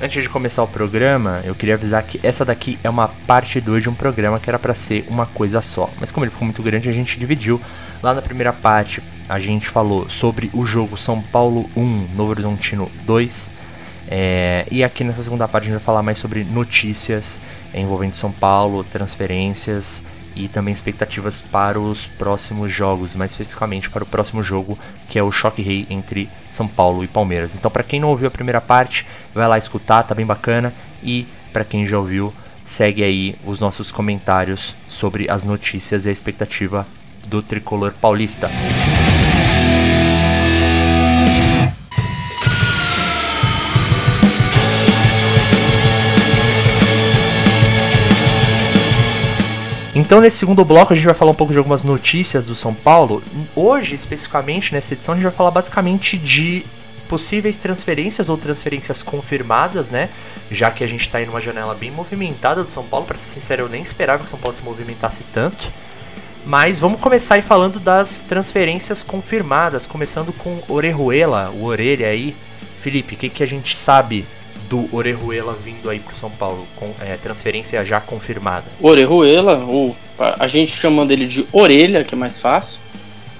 Antes de começar o programa, eu queria avisar que essa daqui é uma parte 2 de um programa que era para ser uma coisa só. Mas como ele ficou muito grande, a gente dividiu. Lá na primeira parte, a gente falou sobre o jogo São Paulo 1, Novo Horizontino 2. É, e aqui nessa segunda parte a gente vai falar mais sobre notícias envolvendo São Paulo, transferências e também expectativas para os próximos jogos, mais especificamente para o próximo jogo, que é o Choque Rei entre São Paulo e Palmeiras. Então, para quem não ouviu a primeira parte, vai lá escutar, tá bem bacana. E para quem já ouviu, segue aí os nossos comentários sobre as notícias e a expectativa do tricolor paulista. Então, nesse segundo bloco, a gente vai falar um pouco de algumas notícias do São Paulo. Hoje, especificamente, nessa edição, a gente vai falar basicamente de possíveis transferências ou transferências confirmadas, né? Já que a gente está em uma janela bem movimentada do São Paulo. Para ser sincero, eu nem esperava que o São Paulo se movimentasse tanto. Mas vamos começar aí falando das transferências confirmadas, começando com Orejuela, o Orelha aí. Felipe, o que, que a gente sabe do Orejuela vindo aí pro São Paulo, com é, transferência já confirmada? Orejuela, ou a gente chamando ele de Orelha, que é mais fácil.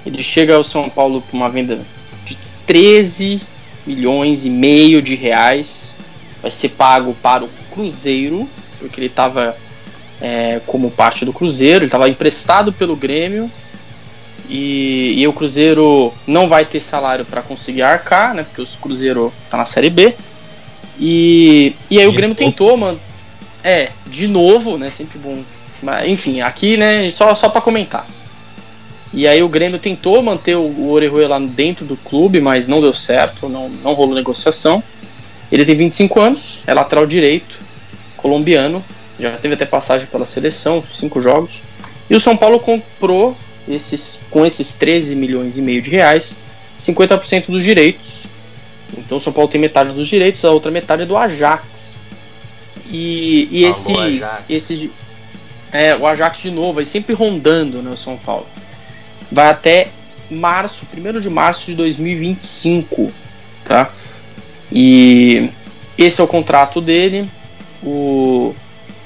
Ele chega ao São Paulo por uma venda de 13 milhões e meio de reais. Vai ser pago para o Cruzeiro, porque ele estava é, como parte do Cruzeiro, ele estava emprestado pelo Grêmio. E, e, o Cruzeiro não vai ter salário para conseguir arcar, né? Porque o Cruzeiro está na Série B. E, e aí de o Grêmio novo. tentou, mano. É, de novo, né? Sempre bom. Mas, enfim, aqui, né? Só, só para comentar. E aí o Grêmio tentou manter o, o Orejuela dentro do clube, mas não deu certo, não, não rolou negociação. Ele tem 25 anos, é lateral direito, colombiano, já teve até passagem pela seleção, cinco jogos. E o São Paulo comprou esses, com esses 13 milhões e meio de reais, 50% dos direitos então o São Paulo tem metade dos direitos, a outra metade é do Ajax. E, e esses, Ajax. esses. É, o Ajax de novo, aí sempre rondando né, o São Paulo. Vai até março, 1 de março de 2025. Tá? E esse é o contrato dele. O,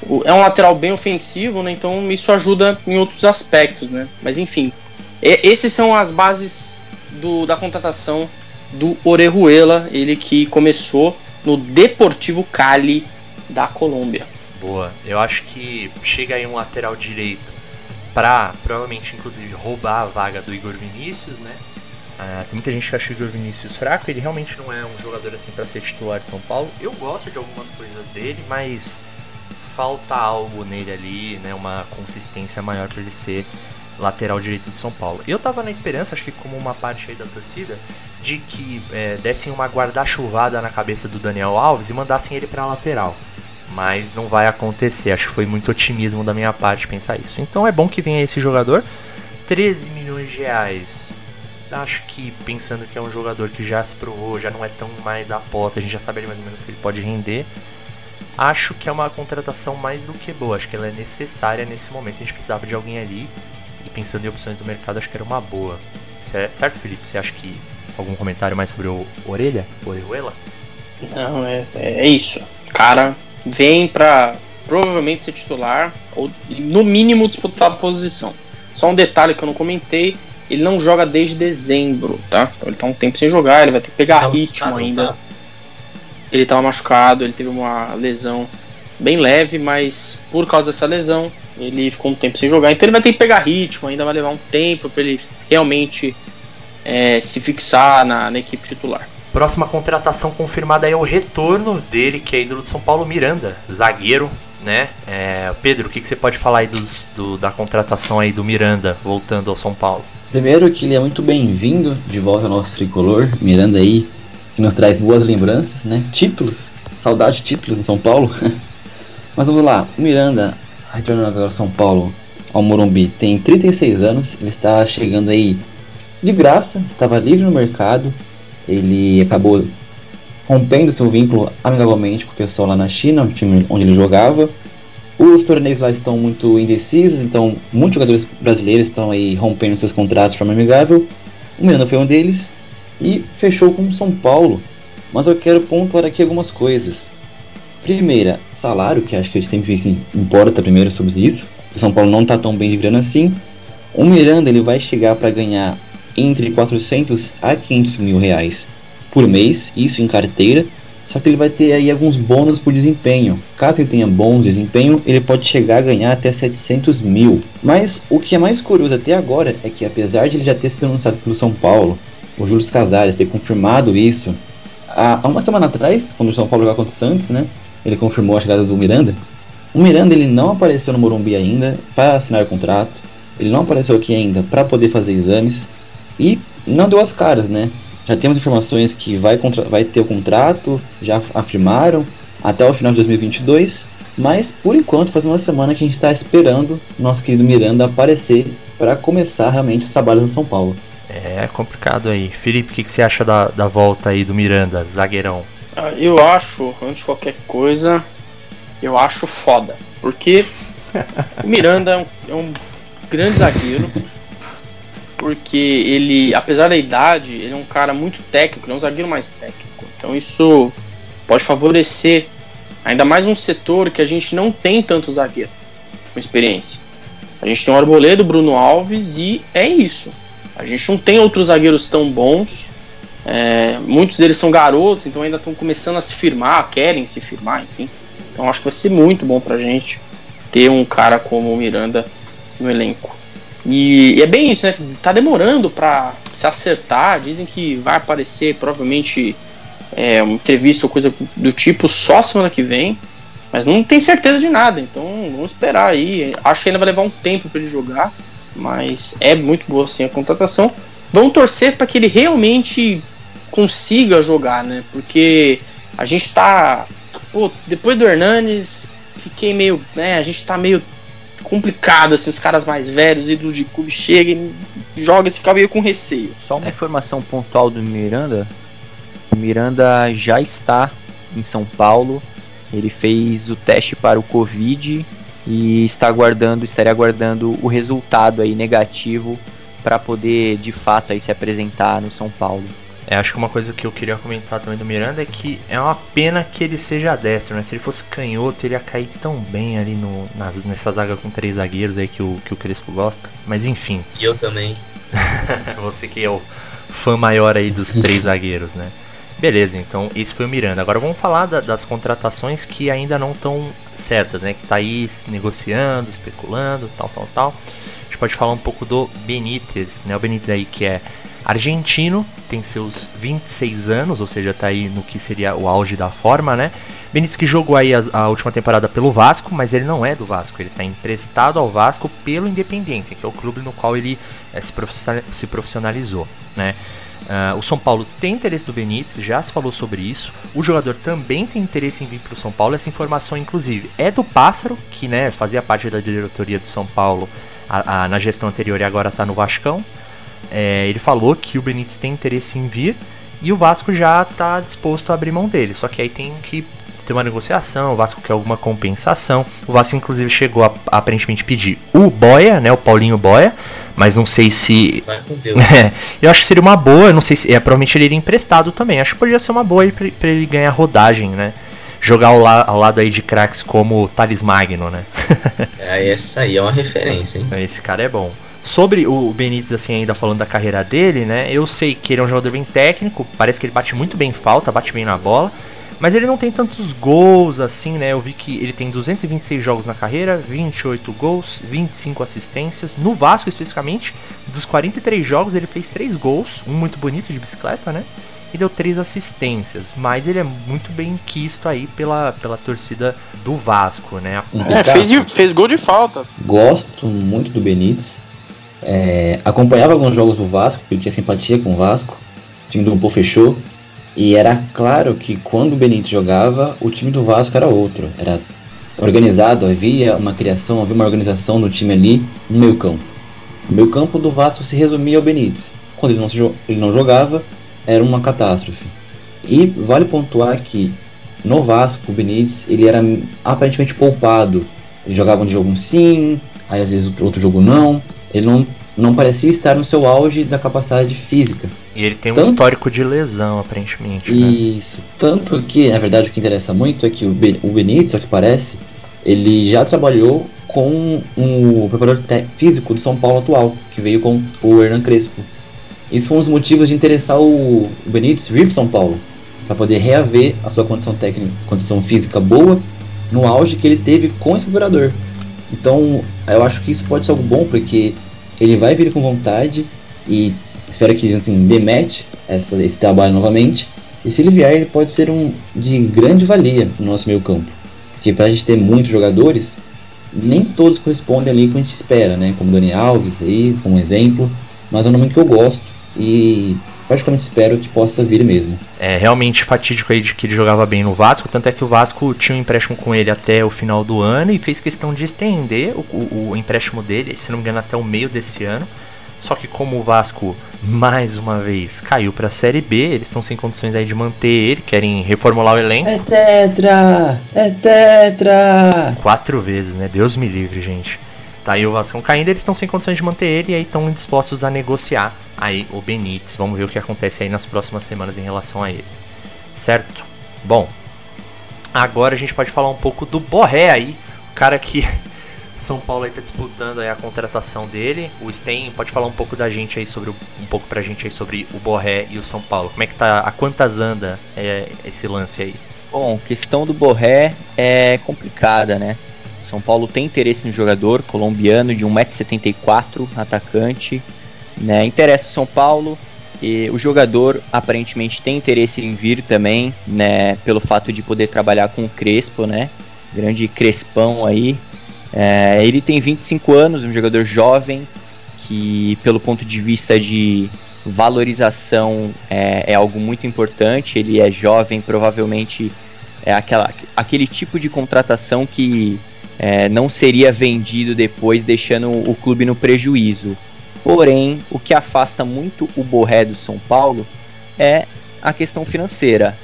o, é um lateral bem ofensivo, né? Então isso ajuda em outros aspectos, né? Mas enfim, é, esses são as bases do, da contratação do Orejuela, ele que começou no Deportivo Cali da Colômbia. Boa, eu acho que chega aí um lateral direito para provavelmente inclusive roubar a vaga do Igor Vinícius, né? Ah, tem muita gente que acha o Igor Vinícius fraco, ele realmente não é um jogador assim para ser titular de São Paulo. Eu gosto de algumas coisas dele, mas falta algo nele ali, né? Uma consistência maior para ele ser lateral direito de São Paulo. Eu tava na esperança, acho que como uma parte aí da torcida, de que é, dessem uma guarda-chuvada na cabeça do Daniel Alves e mandassem ele pra lateral. Mas não vai acontecer, acho que foi muito otimismo da minha parte pensar isso. Então é bom que venha esse jogador. 13 milhões de reais. Acho que pensando que é um jogador que já se provou, já não é tão mais aposta, a gente já sabe mais ou menos que ele pode render. Acho que é uma contratação mais do que boa, acho que ela é necessária nesse momento. A gente precisava de alguém ali e pensando em opções do mercado, acho que era uma boa. É, certo, Felipe? Você acha que algum comentário mais sobre o Orelha? Orejuela? Não, é, é isso. Cara, vem pra provavelmente ser titular, ou no mínimo disputar a posição. Só um detalhe que eu não comentei, ele não joga desde dezembro, tá? Então ele tá um tempo sem jogar, ele vai ter que pegar ritmo ainda. Tá? Ele tava machucado, ele teve uma lesão bem leve, mas por causa dessa lesão, ele ficou um tempo sem jogar, então ele vai ter que pegar ritmo, ainda vai levar um tempo para ele realmente é, se fixar na, na, equipe titular. Próxima contratação confirmada é o retorno dele, que é ídolo de São Paulo, Miranda, zagueiro, né? É, Pedro, o que, que, você pode falar aí dos, do, da contratação aí do Miranda voltando ao São Paulo? Primeiro que ele é muito bem-vindo de volta ao nosso tricolor, Miranda aí, que nos traz boas lembranças, né? Títulos, saudade de títulos em São Paulo. Mas vamos lá, o Miranda retornando agora São Paulo, ao Morumbi, tem 36 anos, ele está chegando aí de graça, estava livre no mercado, ele acabou rompendo seu vínculo amigavelmente com o pessoal lá na China, o time onde ele jogava. Os torneios lá estão muito indecisos, então muitos jogadores brasileiros estão aí rompendo seus contratos de forma amigável. O Miranda foi um deles e fechou com o São Paulo. Mas eu quero pontuar aqui algumas coisas. Primeira, salário, que acho que a gente tem que assim, importa primeiro sobre isso. O São Paulo não tá tão bem de grana assim. O Miranda ele vai chegar para ganhar entre 400 a 500 mil reais por mês, isso em carteira. Só que ele vai ter aí alguns bônus por desempenho. Caso ele tenha bons desempenho, ele pode chegar a ganhar até 700 mil. Mas o que é mais curioso até agora é que apesar de ele já ter sido anunciado pelo São Paulo, o Júlio Casares ter confirmado isso, há uma semana atrás, quando o São Paulo jogava contra o Santos, né? Ele confirmou a chegada do Miranda. O Miranda ele não apareceu no Morumbi ainda para assinar o contrato. Ele não apareceu aqui ainda para poder fazer exames e não deu as caras, né? Já temos informações que vai, vai ter o contrato, já afirmaram, até o final de 2022. Mas por enquanto faz uma semana que a gente está esperando nosso querido Miranda aparecer para começar realmente os trabalhos no São Paulo. É complicado aí. Felipe, o que, que, você acha da, da volta aí do Miranda, zagueirão? Ah, eu acho, antes de qualquer coisa, eu acho foda. Porque o Miranda é um, é um grande zagueiro porque ele, apesar da idade, ele é um cara muito técnico, ele é um zagueiro mais técnico. Então isso pode favorecer ainda mais um setor que a gente não tem tanto zagueiro com experiência. A gente tem o Arboledo, Bruno Alves e é isso. A gente não tem outros zagueiros tão bons. É, muitos deles são garotos, então ainda estão começando a se firmar, querem se firmar, enfim. Então acho que vai ser muito bom pra gente ter um cara como o Miranda no elenco. E, e, é bem isso, né? Tá demorando para se acertar. Dizem que vai aparecer provavelmente é, uma entrevista ou coisa do tipo só semana que vem. Mas não tem certeza de nada, então vamos esperar aí. Acho que ainda vai levar um tempo para ele jogar, mas é muito boa assim a contratação. Vamos torcer para que ele realmente consiga jogar, né? Porque a gente tá. Pô, depois do Hernanes, fiquei meio. Né, a gente tá meio complicado, assim, os caras mais velhos, ídolos de clube chegam jogam e fica meio com receio. Só uma informação pontual do Miranda. O Miranda já está em São Paulo. Ele fez o teste para o Covid e está aguardando, estaria aguardando o resultado aí negativo para poder de fato aí se apresentar no São Paulo. É, acho que uma coisa que eu queria comentar também do Miranda é que é uma pena que ele seja destro, né? Se ele fosse canhoto, ele ia cair tão bem ali no, nas, nessa zaga com três zagueiros aí que o, que o Crespo gosta. Mas enfim. E eu também. Você que é o fã maior aí dos três zagueiros, né? Beleza, então esse foi o Miranda. Agora vamos falar da, das contratações que ainda não estão certas, né? Que tá aí negociando, especulando, tal, tal, tal. A gente pode falar um pouco do Benítez, né? O Benítez aí que é argentino, tem seus 26 anos, ou seja, tá aí no que seria o auge da forma, né? Benítez que jogou aí a, a, última temporada pelo Vasco, mas ele não é do Vasco, ele está emprestado ao Vasco pelo Independiente, que é o clube no qual ele é, se, profissionalizou, né? Uh, o São Paulo tem interesse do Benítez, já se falou sobre isso. O jogador também tem interesse em vir para o São Paulo. Essa informação, inclusive, é do Pássaro, que né, fazia parte da diretoria do São Paulo a, a, na gestão anterior e agora está no Vascão. É, ele falou que o Benítez tem interesse em vir e o Vasco já está disposto a abrir mão dele. Só que aí tem que ter uma negociação, o Vasco quer alguma compensação. O Vasco, inclusive, chegou a, a aparentemente pedir o Boia, né? O Paulinho Boia. Mas não sei se. Vai com Deus. É, eu acho que seria uma boa. Não sei se. É, provavelmente ele iria emprestado também. Acho que poderia ser uma boa para ele ganhar rodagem, né? Jogar ao, la, ao lado aí de craques como Thales Magno, né? é, essa aí é uma referência, hein? Esse cara é bom. Sobre o Benítez, assim, ainda falando da carreira dele, né? Eu sei que ele é um jogador bem técnico, parece que ele bate muito bem falta, bate bem na bola. Mas ele não tem tantos gols assim, né? Eu vi que ele tem 226 jogos na carreira, 28 gols, 25 assistências. No Vasco, especificamente, dos 43 jogos, ele fez 3 gols, um muito bonito de bicicleta, né? E deu 3 assistências. Mas ele é muito bem quisto aí pela, pela torcida do Vasco, né? É, fez, fez gol de falta. Gosto muito do Benítez. É, acompanhava alguns jogos do Vasco, eu tinha simpatia com o Vasco. O time do Grupo fechou. E era claro que quando o Benítez jogava, o time do Vasco era outro. Era organizado, havia uma criação, havia uma organização no time ali no meio campo. O meio campo do Vasco se resumia ao Benítez. Quando ele não, se, ele não jogava, era uma catástrofe. E vale pontuar que no Vasco, o Benítez ele era aparentemente poupado. Ele jogava um jogo sim, aí às vezes outro jogo não. Ele não não parecia estar no seu auge da capacidade física. E ele tem um tanto... histórico de lesão, aparentemente. Né? Isso, né? tanto que, na verdade, o que interessa muito é que o, o Benítez, ao que parece, ele já trabalhou com o preparador físico do São Paulo atual, que veio com o Hernan Crespo. Isso foi um dos motivos de interessar o Benítez vir para São Paulo, para poder reaver a sua condição técnica, condição física boa no auge que ele teve com esse preparador. Então, eu acho que isso pode ser algo bom, porque ele vai vir com vontade e espero que assim, demete essa, esse trabalho novamente. E se ele vier, ele pode ser um de grande valia no nosso meio campo. Porque para a gente ter muitos jogadores, nem todos correspondem ali com a gente espera, né? Como Dani Alves aí, como exemplo. Mas é um nome que eu gosto e praticamente espero que possa vir mesmo. É realmente fatídico aí de que ele jogava bem no Vasco, tanto é que o Vasco tinha um empréstimo com ele até o final do ano e fez questão de estender o, o, o empréstimo dele, se não me engano, até o meio desse ano. Só que como o Vasco mais uma vez caiu para a Série B, eles estão sem condições aí de manter ele, querem reformular o elenco. É tetra, é tetra. Quatro vezes, né? Deus me livre, gente. Tá aí o Vasco caindo, eles estão sem condições de manter ele e aí estão dispostos a negociar aí o Benítez. Vamos ver o que acontece aí nas próximas semanas em relação a ele. Certo? Bom, agora a gente pode falar um pouco do Borré aí, o cara que São Paulo aí tá disputando aí a contratação dele. O Sten pode falar um pouco da gente aí sobre um pouco pra gente aí sobre o Borré e o São Paulo. Como é que tá, a quantas anda é, esse lance aí? Bom, questão do Borré é complicada, né? São Paulo tem interesse no jogador colombiano de 1,74m, atacante. Né? Interessa o São Paulo. E o jogador aparentemente tem interesse em vir também, né? Pelo fato de poder trabalhar com o Crespo, né? Grande Crespão aí. É, ele tem 25 anos, um jogador jovem, que pelo ponto de vista de valorização é, é algo muito importante. Ele é jovem, provavelmente é aquela, aquele tipo de contratação que é, não seria vendido depois, deixando o clube no prejuízo. Porém, o que afasta muito o Borré do São Paulo é a questão financeira.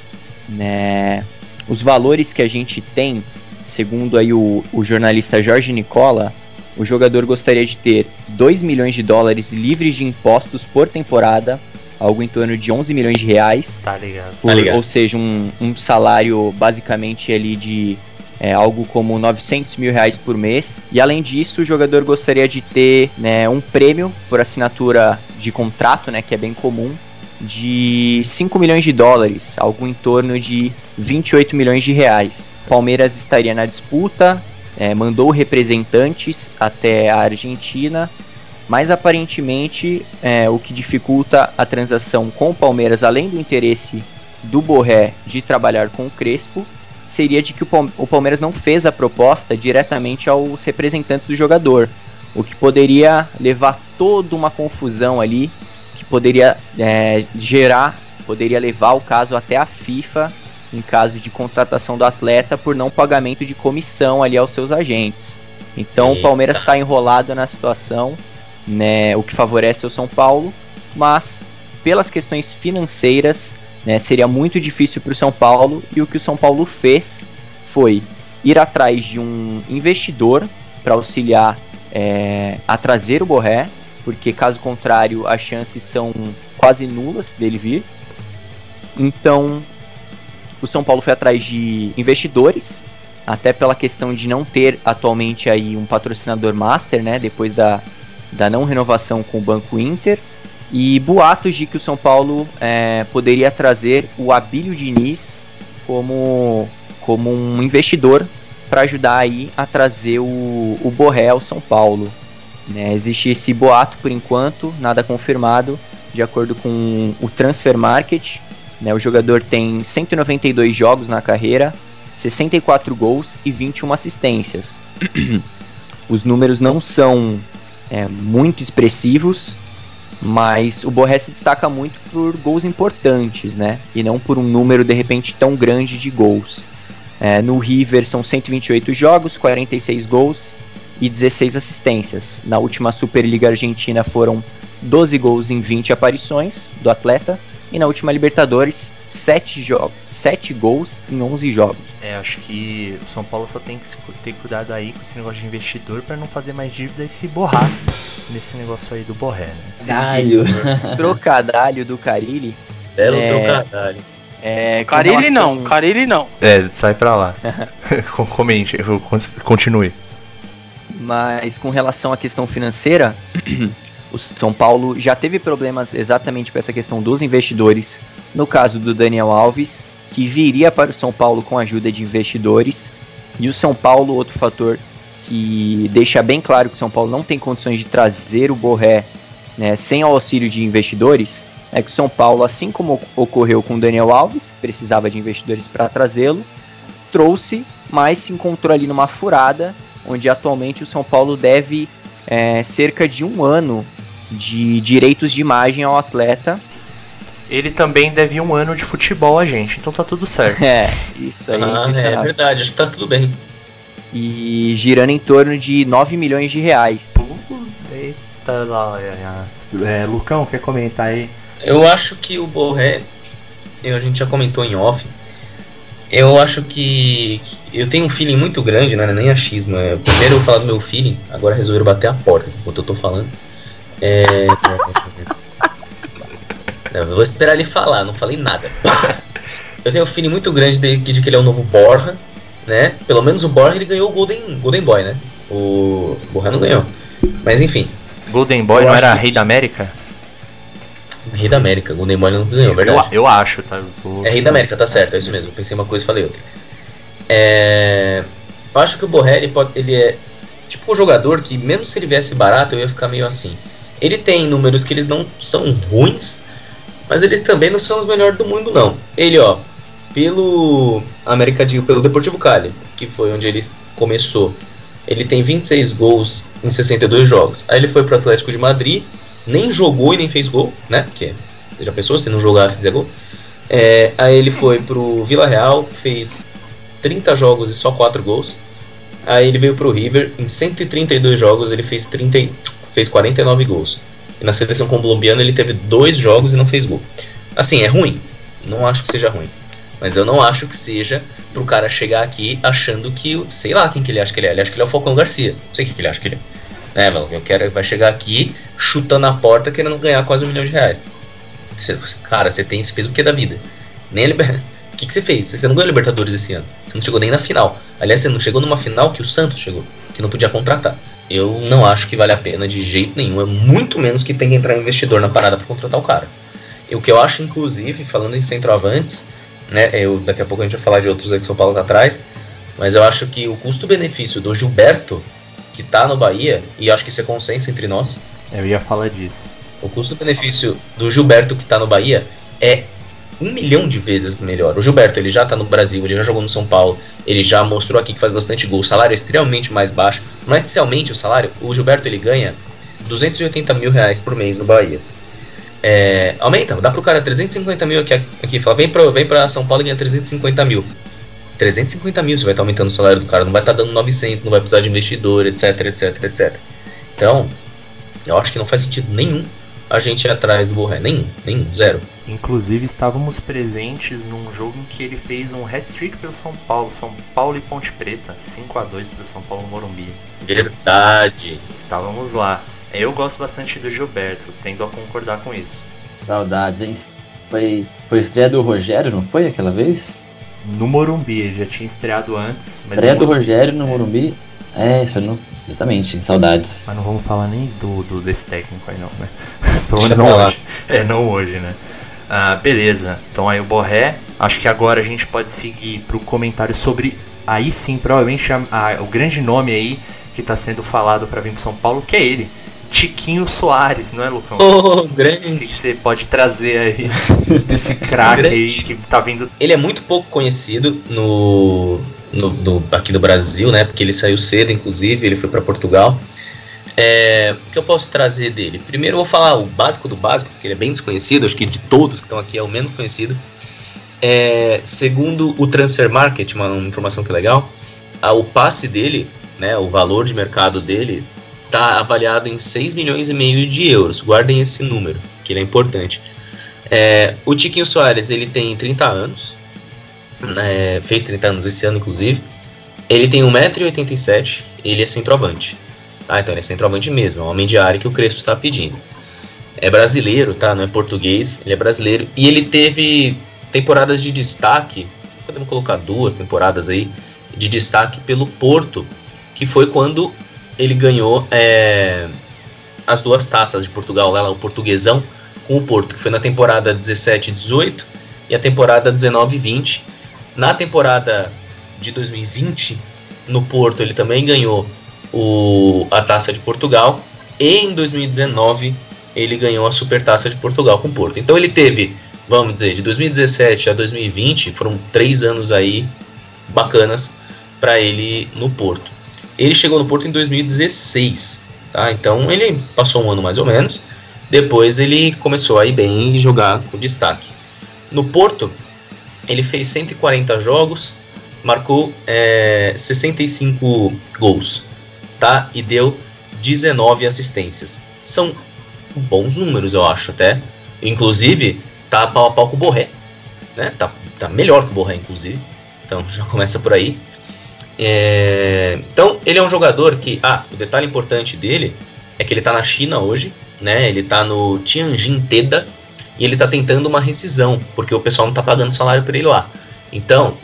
Né? Os valores que a gente tem, segundo aí o, o jornalista Jorge Nicola, o jogador gostaria de ter 2 milhões de dólares livres de impostos por temporada, algo em torno de 11 milhões de reais. Tá ligado. Por, tá ligado. Ou seja, um, um salário basicamente ali de é, algo como 900 mil reais por mês. E além disso, o jogador gostaria de ter né, um prêmio por assinatura de contrato, né, que é bem comum, de 5 milhões de dólares, algo em torno de 28 milhões de reais. Palmeiras estaria na disputa, é, mandou representantes até a Argentina, mas aparentemente é, o que dificulta a transação com o Palmeiras, além do interesse do Borré de trabalhar com o Crespo, seria de que o Palmeiras não fez a proposta diretamente aos representantes do jogador, o que poderia levar toda uma confusão ali, que poderia é, gerar, poderia levar o caso até a FIFA em caso de contratação do atleta por não pagamento de comissão ali aos seus agentes. Então Eita. o Palmeiras está enrolado na situação, né, o que favorece o São Paulo, mas pelas questões financeiras né? Seria muito difícil para o São Paulo e o que o São Paulo fez foi ir atrás de um investidor para auxiliar é, a trazer o Borré, porque caso contrário as chances são quase nulas dele vir. Então o São Paulo foi atrás de investidores, até pela questão de não ter atualmente aí um patrocinador master, né? Depois da, da não renovação com o Banco Inter e boatos de que o São Paulo é, poderia trazer o Abílio Diniz como, como um investidor para ajudar aí a trazer o, o Borré ao São Paulo. Né, existe esse boato por enquanto, nada confirmado, de acordo com o Transfer Market. Né, o jogador tem 192 jogos na carreira, 64 gols e 21 assistências. Os números não são é, muito expressivos, mas o Borré se destaca muito por gols importantes, né? E não por um número de repente tão grande de gols. É, no River são 128 jogos, 46 gols e 16 assistências. Na última Superliga Argentina foram 12 gols em 20 aparições do atleta. E na última Libertadores, 7, jo 7 gols em 11 jogos. É, acho que o São Paulo só tem que ter cuidado aí com esse negócio de investidor para não fazer mais dívida e se borrar nesse negócio aí do Borré, né? Galho. Trocadalho do Carilli. Belo É. trocadalho. É, Carilli relação- não, Carilli não. É, sai pra lá. Com- Comente, eu- continue. Mas com relação à questão financeira, o São Paulo já teve problemas exatamente com essa questão dos investidores. No caso do Daniel Alves, que viria para o São Paulo com a ajuda de investidores. E o São Paulo, outro fator que deixa bem claro que o São Paulo não tem condições de trazer o Borré né, sem o auxílio de investidores, é que o São Paulo, assim como ocorreu com o Daniel Alves, precisava de investidores para trazê-lo, trouxe, mas se encontrou ali numa furada, onde atualmente o São Paulo deve é, cerca de um ano de direitos de imagem ao atleta. Ele também deve um ano de futebol a gente, então tá tudo certo. É, isso aí. Ah, é impressionante. verdade, acho que tá tudo bem. e girando em torno de 9 milhões de reais. Eita lá, é, é, Lucão, quer comentar aí? Eu acho que o Borré, eu- a gente já comentou em off, eu acho que, que eu tenho um feeling muito grande, não é nem achismo. É, primeiro eu falar do meu feeling, agora resolveram bater a porta enquanto eu tô falando. É, Não, eu vou esperar ele falar, não falei nada. Eu tenho um feeling muito grande de, de que ele é o novo Borja, né? Pelo menos o Borja ele ganhou o Golden, Golden Boy, né? O Borja não ganhou. Mas enfim, Golden Boy Eu não era acho- Rei da América? Rei da América, Golden Boy não ganhou, é verdade. Eu, eu acho, tá? Eu tô- É Rei da América, tá certo, é isso mesmo. Eu pensei uma coisa e falei outra. É, Eu acho que o Borré, ele, pode, ele é tipo um jogador que, mesmo se ele viesse barato, eu ia ficar meio assim. Ele tem números que eles não são ruins, mas ele também não são os melhores do mundo, não. Ele, ó, pelo América de, pelo Deportivo Cali, que foi onde ele começou, ele tem 26 gols em 62 jogos. Aí ele foi pro Atlético de Madrid, nem jogou e nem fez gol, né? Porque já pensou se não jogar fizer gol? É, aí ele foi pro Vila Real, fez 30 jogos e só 4 gols. Aí ele veio pro River, em 132 jogos ele fez, 30, e- fez 49 gols. E na seleção colombiana ele teve dois jogos e não fez gol. Assim, é ruim. Não acho que seja ruim. Mas eu não acho que seja pro cara chegar aqui achando que. Sei lá quem que ele acha que ele é. Ele acha que ele é o Falcão Garcia. Não sei quem que ele acha que ele é. É, mano, eu quero. Vai chegar aqui chutando a porta querendo ganhar quase um milhão de reais. Você- cara, você tem, você fez o que da vida? Nem liber... O que, que você fez? Você não ganhou Libertadores esse ano. Você não chegou nem na final. Aliás, você não chegou numa final que o Santos chegou, que não podia contratar. Eu não acho que vale a pena de jeito nenhum. É muito menos que tem que entrar investidor na parada para contratar o cara. E o que eu acho, inclusive, falando em centroavantes, né? Eu, daqui a pouco a gente vai falar de outros aí que o São Paulo tá atrás. Mas eu acho que o custo-benefício do Gilberto, que tá no Bahia, e acho que isso é consenso entre nós, Eu ia falar disso. o custo-benefício do Gilberto que tá no Bahia é um milhão de vezes melhor. O Gilberto, ele já tá no Brasil, ele já jogou no São Paulo, ele já mostrou aqui que faz bastante gol. O salário é extremamente mais baixo. Não é inicialmente o salário, o Gilberto ele ganha 280 mil reais por mês no Bahia. É, aumenta, dá pro cara 350 mil aqui, aqui fala, vem pra, vem pra São Paulo e ganha 350 mil. 350 mil você vai estar aumentando o salário do cara, não vai estar dando 900, não vai precisar de investidor, etc, etc, etc. Então, eu acho que não faz sentido nenhum a gente ir atrás do Borré. Nenhum, nenhum, zero. Inclusive, estávamos presentes num jogo em que ele fez um hat-trick pelo São Paulo. São Paulo e Ponte Preta, 5 a 2 pelo São Paulo no Morumbi. Verdade. Estávamos lá. Eu gosto bastante do Gilberto, tendo a concordar com isso. Saudades, hein? Foi, foi estreia do Rogério, não foi aquela vez? No Morumbi, ele já tinha estreado antes, mas, estreia do Rogério no Morumbi. É, isso não. Exatamente, saudades. mas não vamos falar nem do, do desse técnico aí não, né? Pelo menos não hoje. É, não hoje, né? Ah, beleza, então aí o Borré, acho que agora a gente pode seguir pro comentário sobre, aí sim, provavelmente a- a- o grande nome aí que tá sendo falado para vir pro São Paulo, que é ele, Tiquinho Soares, não é, Lucão? Oh, O que, grande. que você pode trazer aí desse craque aí Grande. que tá vindo Ele é muito pouco conhecido no, no, no- aqui do Brasil, né? Porque ele saiu cedo, inclusive, ele foi para Portugal. É, o que eu posso trazer dele? Primeiro eu vou falar o básico do básico, porque ele é bem desconhecido, acho que de todos que estão aqui é o menos conhecido. É, segundo o Transfer Market, uma, uma informação que é legal, a- o passe dele, né, o valor de mercado dele, está avaliado em 6 milhões e meio de euros. Guardem esse número, que ele é importante. É, o Tiquinho Soares, ele tem 30 anos, né, fez 30 anos esse ano, inclusive. Ele tem 1,87m, ele é centroavante. Tá? Então ele é centroavante mesmo, é um homem de área que o Crespo está pedindo. É brasileiro, tá? Não é português, ele é brasileiro. E ele teve temporadas de destaque, podemos colocar duas temporadas aí, de destaque pelo Porto, que foi quando ele ganhou é, as duas taças de Portugal, lá o portuguesão, com o Porto, que foi na temporada 17 18 e a temporada 19 20. Na temporada de 2020, no Porto, ele também ganhou o, a taça de Portugal. E em 2019, ele ganhou a Supertaça de Portugal com o Porto. Então ele teve, vamos dizer, de 2017 a 2020, foram três anos aí bacanas para ele no Porto. Ele chegou no Porto em 2016, tá? Então ele passou um ano mais ou menos. Depois ele começou a ir bem e jogar com destaque. No Porto, ele fez 140 jogos, marcou é, 65 gols, tá? E deu 19 assistências. São bons números, eu acho até. Inclusive, tá pau a pau com o Borré, né? Tá, tá melhor que o Borré, inclusive. Então já começa por aí. É... Então, ele é um jogador que. Ah, o detalhe importante dele é que ele tá na China hoje, né? Ele tá no Tianjin Teda e ele tá tentando uma rescisão, porque o pessoal não tá pagando salário para ele lá. Então,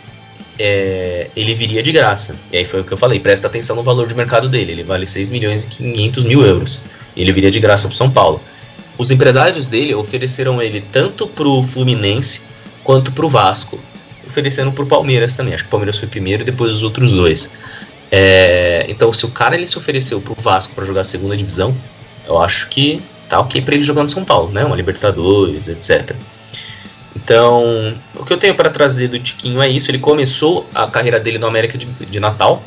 é, ele viria de graça. E aí foi o que eu falei, presta atenção no valor de mercado dele. Ele vale 6 milhões e 500 mil euros. Ele viria de graça para São Paulo. Os empresários dele ofereceram ele tanto pro Fluminense quanto pro Vasco. Oferecendo pro Palmeiras também. Acho que o Palmeiras foi primeiro e depois os outros dois. É, então, se o cara ele se ofereceu pro Vasco para jogar a segunda divisão, eu acho que tá ok para ele jogar no São Paulo, né? Uma Libertadores, etc. Então, o que eu tenho para trazer do Tiquinho é isso. Ele começou a carreira dele no América de, de, Natal,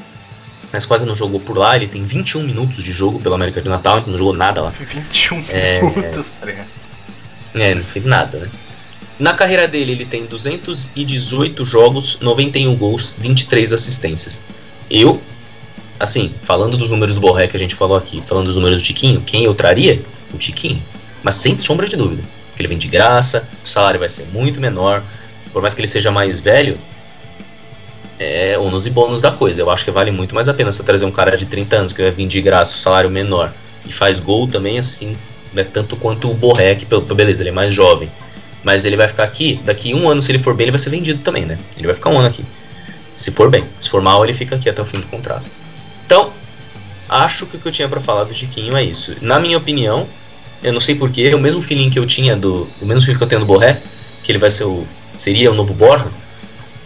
mas quase não jogou por lá. Ele tem 21 minutos de jogo pelo América de Natal, então não jogou nada lá. 21 é, minutos, tá É, não fez nada, né? Na carreira dele, ele tem 218 jogos, 91 gols, 23 assistências. Eu, assim, falando dos números do Borré que a gente falou aqui, falando dos números do Tiquinho, quem eu traria? O Tiquinho. Mas sem sombra de dúvida que ele vem de graça, o salário vai ser muito menor, por mais que ele seja mais velho, é ônus e bônus da coisa. Eu acho que vale muito mais a pena você trazer um cara de 30 anos que vai vir de graça, o salário menor, e faz gol também assim, né, tanto quanto o Borré, que beleza, ele é mais jovem. Mas ele vai ficar aqui, daqui um ano, se ele for bem, ele vai ser vendido também, né? Ele vai ficar um ano aqui. Se for bem. Se for mal, ele fica aqui até o fim do contrato. Então, acho que o que eu tinha para falar do Chiquinho é isso. Na minha opinião, eu não sei porquê, o mesmo feeling que eu tinha do. O mesmo feeling que eu tenho do Borré, que ele vai ser o. seria o novo Borja.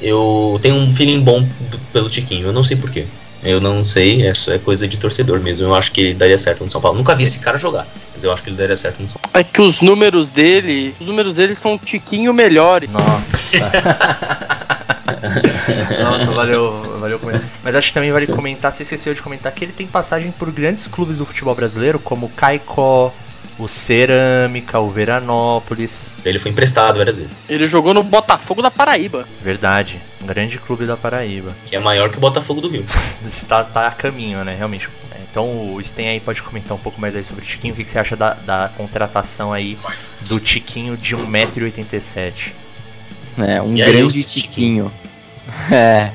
Eu tenho um feeling bom do, pelo Tiquinho, eu não sei porquê. Eu não sei, é, é coisa de torcedor mesmo. Eu acho que ele daria certo no São Paulo. Nunca vi esse cara jogar, mas eu acho que ele daria certo no São Paulo. É que os números dele, os números dele são um tiquinho melhores. Nossa. Nossa, valeu, valeu comentar. Mas acho que também vale comentar, se esqueceu de comentar, que ele tem passagem por grandes clubes do futebol brasileiro, como Caicó, o Cerâmica, o Veranópolis. Ele foi emprestado várias vezes. Ele jogou no Botafogo da Paraíba. Verdade, um grande clube da Paraíba. Que é maior que o Botafogo do Rio. tá, tá a caminho, né, realmente. Então o Sten aí pode comentar um pouco mais aí sobre o Tiquinho. O que, você acha da, da contratação aí do Tiquinho de 1,87m? É, um e grande aí, Tiquinho. É.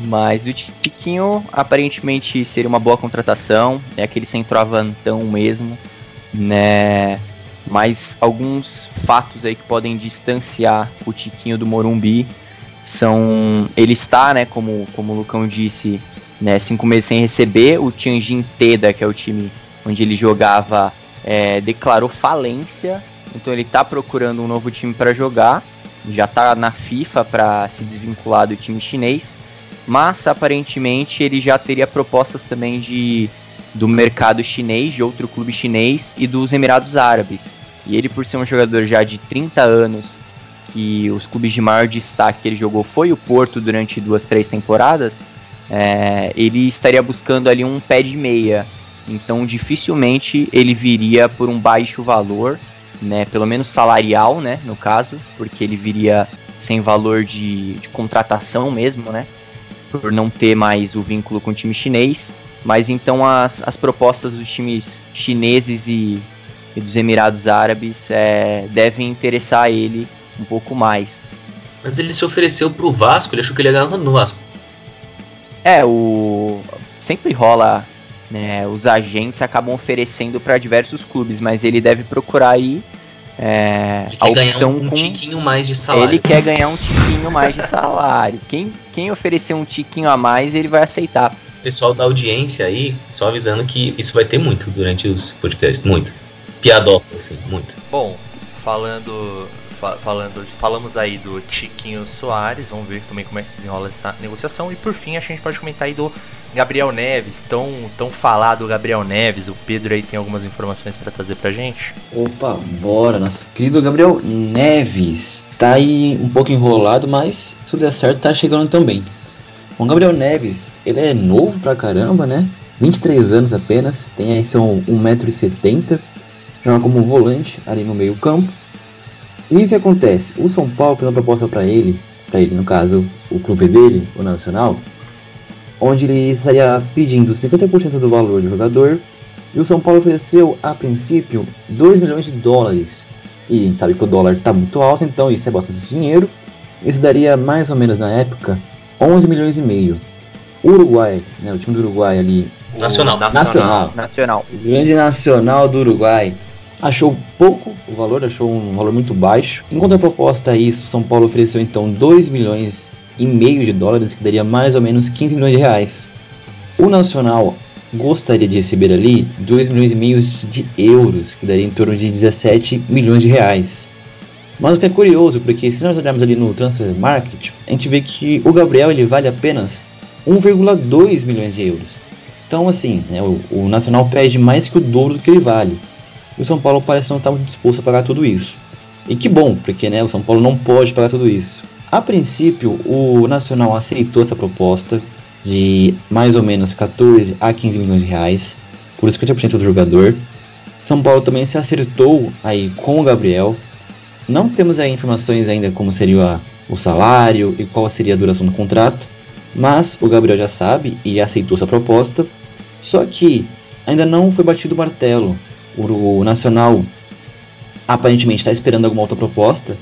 Mas o Tiquinho aparentemente seria uma boa contratação. É aquele centroavantão mesmo né? Mas alguns fatos aí que podem distanciar o Tiquinho do Morumbi são ele está, né, como, como o Lucão disse, né, cinco meses sem receber. O Tianjin Teda, que é o time onde ele jogava, é, declarou falência. Então ele está procurando um novo time para jogar. Já está na FIFA para se desvincular do time chinês. Mas aparentemente ele já teria propostas também de do mercado chinês, de outro clube chinês e dos Emirados Árabes. E ele, por ser um jogador já de 30 anos, que os clubes de maior destaque que ele jogou foi o Porto durante duas, três temporadas, é, ele estaria buscando ali um pé de meia. Então, dificilmente ele viria por um baixo valor, né, pelo menos salarial, né, no caso, porque ele viria sem valor de, de contratação mesmo, né, por não ter mais o vínculo com o time chinês. Mas então as, as propostas dos times chineses e e dos Emirados Árabes é, devem interessar ele um pouco mais. Mas ele se ofereceu pro Vasco, ele achou que ele ia ganhar no Vasco. É, o sempre rola, né, os agentes acabam oferecendo para diversos clubes, mas ele deve procurar aí é, Ele a quer ganhar um, um com tiquinho mais de salário. ele quer ganhar um tiquinho mais de salário. Quem, quem oferecer um tiquinho a mais, ele vai aceitar. Pessoal da audiência aí, só avisando que isso vai ter muito durante os podcasts, muito. Piadoca, assim, muito. Bom, falando, fa- falando, falamos aí do Tiquinho Soares, vamos ver também como é que desenrola essa negociação. E por fim, a gente pode comentar aí do Gabriel Neves, tão, tão falado Gabriel Neves. O Pedro aí tem algumas informações para trazer pra gente. Opa, bora. Nosso querido Gabriel Neves tá aí um pouco enrolado, mas se der certo, tá chegando também. O Gabriel Neves, ele é novo pra caramba, né? 23 anos apenas, tem aí seu 1,70m, joga como volante ali no meio campo. E o que acontece? O São Paulo fez uma proposta pra ele, para ele no caso, o clube dele, o Nacional, onde ele estaria pedindo 50% do valor do jogador e o São Paulo ofereceu, a princípio, 2 milhões de dólares. E a gente sabe que o dólar está muito alto, então isso é bastante dinheiro. Isso daria mais ou menos na época 11 milhões e meio. O Uruguai, né, o time do Uruguai ali, O Nacional. Nacional, Nacional. o grande nacional do Uruguai, achou pouco o valor, achou um valor muito baixo. Enquanto a proposta a isso, São Paulo ofereceu então 2 milhões e meio de dólares, que daria mais ou menos 15 milhões de reais. O Nacional gostaria de receber ali 2 milhões e meio de euros, que daria em torno de 17 milhões de reais. Mas o que é curioso, porque se nós olharmos ali no Transfer Market, a gente vê que o Gabriel ele vale apenas 1,2 milhões de euros. Então, assim, né, o, o Nacional pede mais que o dobro do que ele vale. E o São Paulo parece não estar muito disposto a pagar tudo isso. E que bom, porque né, o São Paulo não pode pagar tudo isso. A princípio, o Nacional aceitou essa proposta de mais ou menos 14 a 15 milhões de reais por 50% do jogador. São Paulo também se acertou aí com o Gabriel. Não temos aí informações ainda como seria o salário e qual seria a duração do contrato, mas o Gabriel já sabe e aceitou essa proposta. Só que ainda não foi batido o martelo. O, Nacional aparentemente está esperando alguma outra proposta,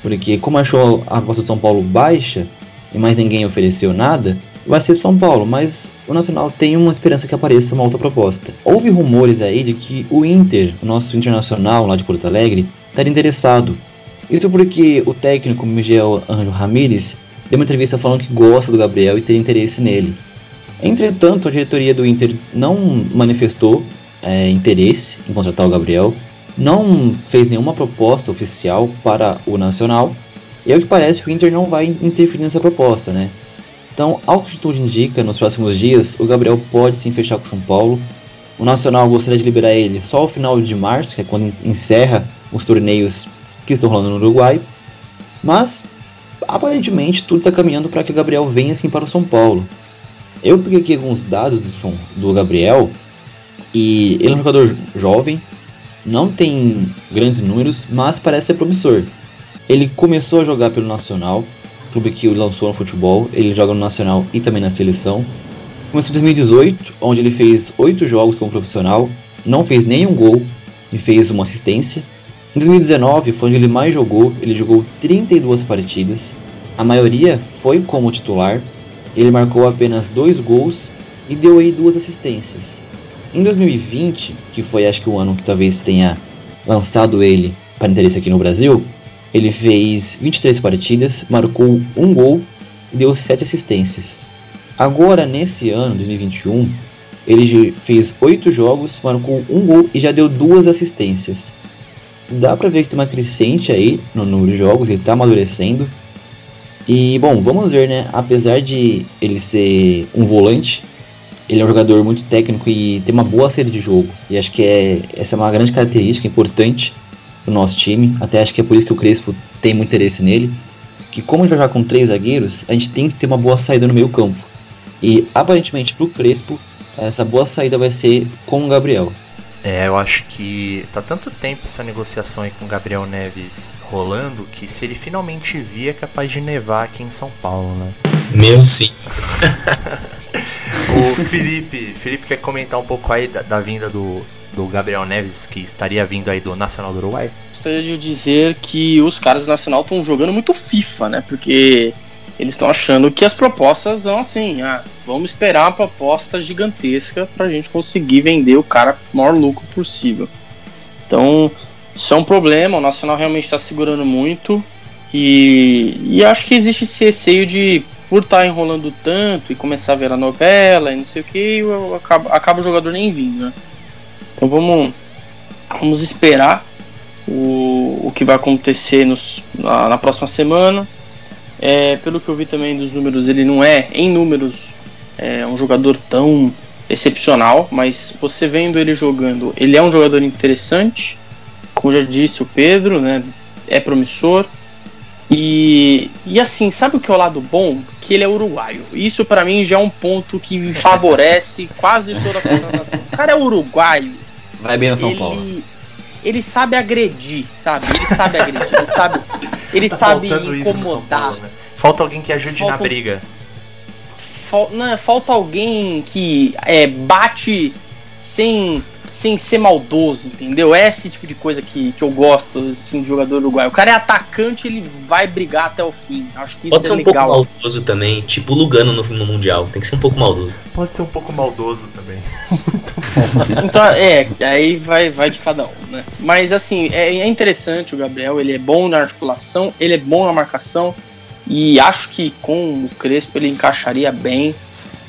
porque como achou a proposta do São Paulo baixa e mais ninguém ofereceu nada, vai ser São Paulo, mas o Nacional tem uma esperança que apareça uma outra proposta. Houve rumores aí de que o Inter, o nosso internacional lá de Porto Alegre, estaria interessado. Isso porque o técnico Miguel Anjo Ramírez deu uma entrevista falando que gosta do Gabriel e teria interesse nele. Entretanto, a diretoria do Inter não manifestou é, interesse em contratar o Gabriel, não fez nenhuma proposta oficial para o Nacional, e ao que parece o Inter não vai interferir nessa proposta, né? Então, ao que tudo indica, nos próximos dias, o Gabriel pode sim fechar com o São Paulo. O Nacional gostaria de liberar ele só ao final de março, que é quando encerra os torneios que estão rolando no Uruguai. Mas, aparentemente, tudo está caminhando para que o Gabriel venha sim para o São Paulo. Eu peguei aqui alguns dados do, São, do Gabriel, e ele é um jogador jovem, não tem grandes números, mas parece ser promissor. Ele começou a jogar pelo Nacional, clube que o lançou no futebol, ele joga no Nacional e também na seleção. Começou em 2018, onde ele fez 8 jogos como profissional, não fez nenhum gol e fez uma assistência. Em 2019 foi onde ele mais jogou, ele jogou 32 partidas, a maioria foi como titular, ele marcou apenas 2 gols e deu aí duas assistências. Em 2020, que foi acho que o ano que talvez tenha lançado ele para interesse aqui no Brasil, ele fez 23 partidas, marcou um gol e deu 7 assistências. Agora, nesse ano, 2021, ele fez 8 jogos, marcou um gol e já deu duas assistências. Dá pra ver que tem uma crescente aí no número de jogos, ele tá amadurecendo. E, bom, vamos ver, né? Apesar de ele ser um volante, ele é um jogador muito técnico e tem uma boa saída de jogo. E acho que é, essa é uma grande característica importante do nosso time. Até acho que é por isso que o Crespo tem muito interesse nele. Que como gente vai jogar com três zagueiros, a gente tem que ter uma boa saída no meio campo. E aparentemente pro Crespo, essa boa saída vai ser com o Gabriel. É, eu acho que tá tanto tempo essa negociação aí com o Gabriel Neves rolando que se ele finalmente vir é capaz de nevar aqui em São Paulo, né? Meu sim. O Felipe, Felipe quer comentar um pouco aí da, da vinda do, do Gabriel Neves que estaria vindo aí do Nacional do Uruguai? Gostaria de dizer que os caras do Nacional estão jogando muito FIFA, né? Porque eles estão achando que as propostas são assim, ah, vamos esperar uma proposta gigantesca pra gente conseguir vender o cara o maior lucro possível. Então, isso é um problema, o Nacional realmente está segurando muito e, e acho que existe esse receio de por estar tá enrolando tanto e começar a ver a novela e não sei o que, acaba, acaba o jogador nem vindo, né? Então vamos, vamos esperar o, o que vai acontecer nos, na, na próxima semana. É, pelo que eu vi também dos números, ele não é, em números, é um jogador tão excepcional, mas você vendo ele jogando, ele é um jogador interessante, como já disse o Pedro, né? É promissor. E, e assim, sabe o que é o lado bom? Que ele é uruguaio. Isso para mim já é um ponto que me favorece quase toda a contratação. O cara é uruguaio. Vai bem no São ele, Paulo. Ele sabe agredir, sabe? Ele sabe agredir, ele sabe, ele Tá sabe incomodar. Paulo, né? Falta alguém que ajude na Falta- briga. Fal- não, falta alguém que é, bate sem, sem ser maldoso, entendeu? É esse tipo de coisa que, que eu gosto assim, de jogador uruguaio. O cara é atacante, ele vai brigar até o fim. Acho que isso Pode é ser um legal. pouco maldoso também, tipo o Lugano no, no Mundial. Tem que ser um pouco maldoso. Pode ser um pouco maldoso também. Então, é, aí vai, vai de cada um, né? Mas assim, é, é interessante o Gabriel, ele é bom na articulação, ele é bom na marcação. E acho que com o Crespo ele encaixaria bem.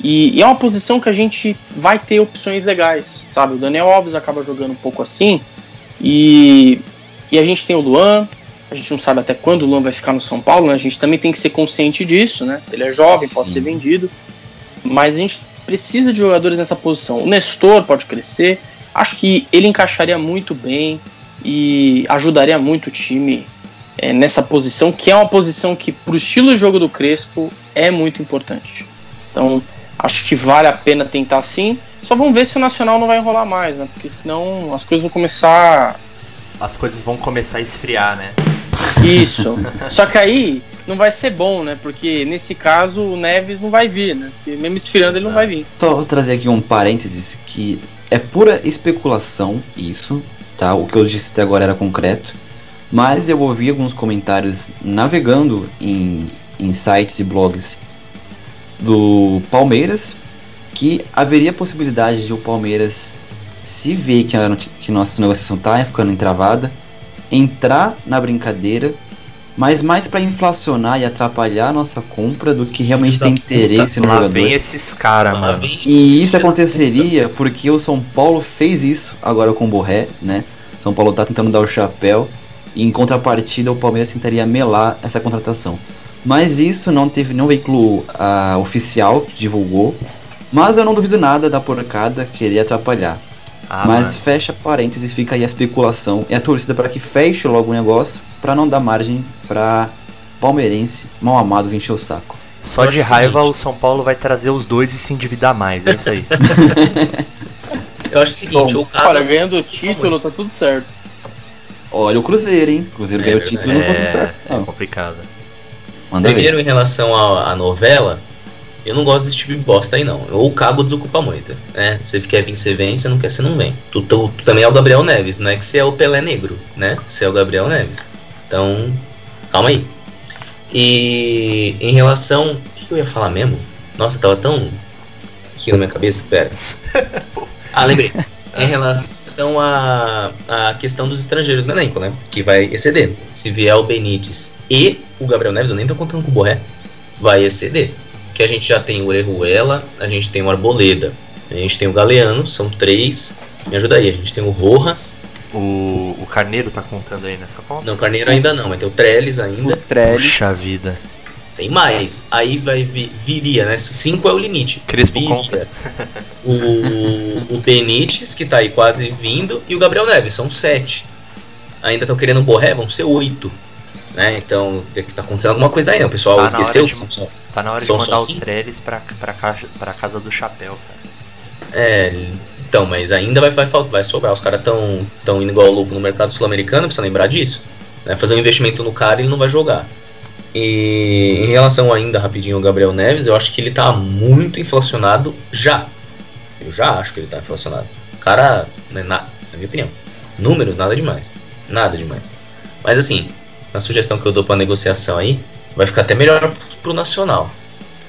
E, e é uma posição que a gente vai ter opções legais, sabe? O Daniel Alves acaba jogando um pouco assim. E, e a gente tem o Luan. A gente não sabe até quando o Luan vai ficar no São Paulo, né? A gente também tem que ser consciente disso, né? Ele é jovem, pode Sim. ser vendido. Mas a gente precisa de jogadores nessa posição. O Nestor pode crescer. Acho que ele encaixaria muito bem e ajudaria muito o time é, nessa posição, que é uma posição que, pro estilo de jogo do Crespo, é muito importante. Então, acho que vale a pena tentar sim. Só vamos ver se o Nacional não vai enrolar mais, né? Porque senão as coisas vão começar. As coisas vão começar a esfriar, né? Isso. Só que aí não vai ser bom, né? Porque nesse caso o Neves não vai vir, né? Porque mesmo esfriando ele não vai vir. Só vou trazer aqui um parênteses que é pura especulação isso, tá? O que eu disse até agora era concreto. Mas eu ouvi alguns comentários navegando em, em sites e blogs do Palmeiras que haveria possibilidade de o Palmeiras se ver que, a, que nossa negociação tá ficando entravada, entrar na brincadeira, mas mais para inflacionar e atrapalhar a nossa compra do que realmente tem puta, interesse no Lá jogador. vem esses caras, Lá mano. vem E isso aconteceria porque o São Paulo fez isso agora com o Borré, né? São Paulo tá tentando dar o chapéu e em contrapartida o Palmeiras tentaria melar essa contratação. Mas isso não teve nenhum veículo ah, oficial que divulgou. Mas eu não duvido nada da porcada querer atrapalhar. Ah, mas mano. fecha parênteses, fica aí a especulação e a torcida para que feche logo o negócio, para não dar margem para palmeirense mal amado vir encher o saco. Só de raiva o São Paulo vai trazer os dois e se endividar mais. É isso aí. Eu acho o seguinte, Bom, o cara. olha, ganhando o título, tá tudo certo. Olha o Cruzeiro, hein? Cruzeiro É ganhou o verdade. título e não ficou tudo é, certo. é Não, complicado. Manda ver. Primeiro, em relação à, à novela, eu não gosto desse tipo de bosta aí, não. Ou cago desocupa muito. Né? Você quer vir, você vem, você não quer, você não vem. Tu, tu- tu também é o Gabriel Neves, não é que você é o Pelé Negro, né? Você é o Gabriel Neves. Então, calma aí. E em relação. O que, que eu ia falar mesmo? Nossa, tava tão. aqui na minha cabeça, pera. Ah, lembrei. Em relação à à questão dos estrangeiros no elenco, né? Que vai exceder. Se vier o Benítez e o Gabriel Neves, eu nem tô contando com o Borré, vai exceder. Que a gente já tem o Orejuela, a gente tem o Arboleda, a gente tem o Galeano, são três. Me ajuda aí, a gente tem o Rojas. O, o Carneiro tá contando aí nessa conta? Não, o Carneiro ainda não, mas tem o Trellis O ainda. Trellis. Puxa vida. Tem mais. Aí vai vi- viria, né? Cinco é o limite. Crespo Viria conta. o, o Benítez, que tá aí quase vindo, e o Gabriel Neves, são sete. Ainda estão querendo um Borré, vão ser oito. Né? Então, tem que tá acontecendo alguma coisa aí, né? O pessoal Tá esqueceu que de- são. Tá na hora de São mandar só o? Trellis pra, pra, casa, pra casa do chapéu, cara. É, então, mas ainda vai, vai, vai sobrar. Os caras estão tão indo igual louco no mercado sul-americano, precisa lembrar disso. Né? Fazer um investimento no cara ele não vai jogar. E em relação ainda rapidinho ao Gabriel Neves, eu acho que ele tá muito inflacionado já. Eu já acho que ele tá inflacionado. Cara, né, na, na minha opinião, números, nada demais. Nada demais. Mas assim, a sugestão que eu dou pra negociação aí, vai ficar até melhor pro Nacional.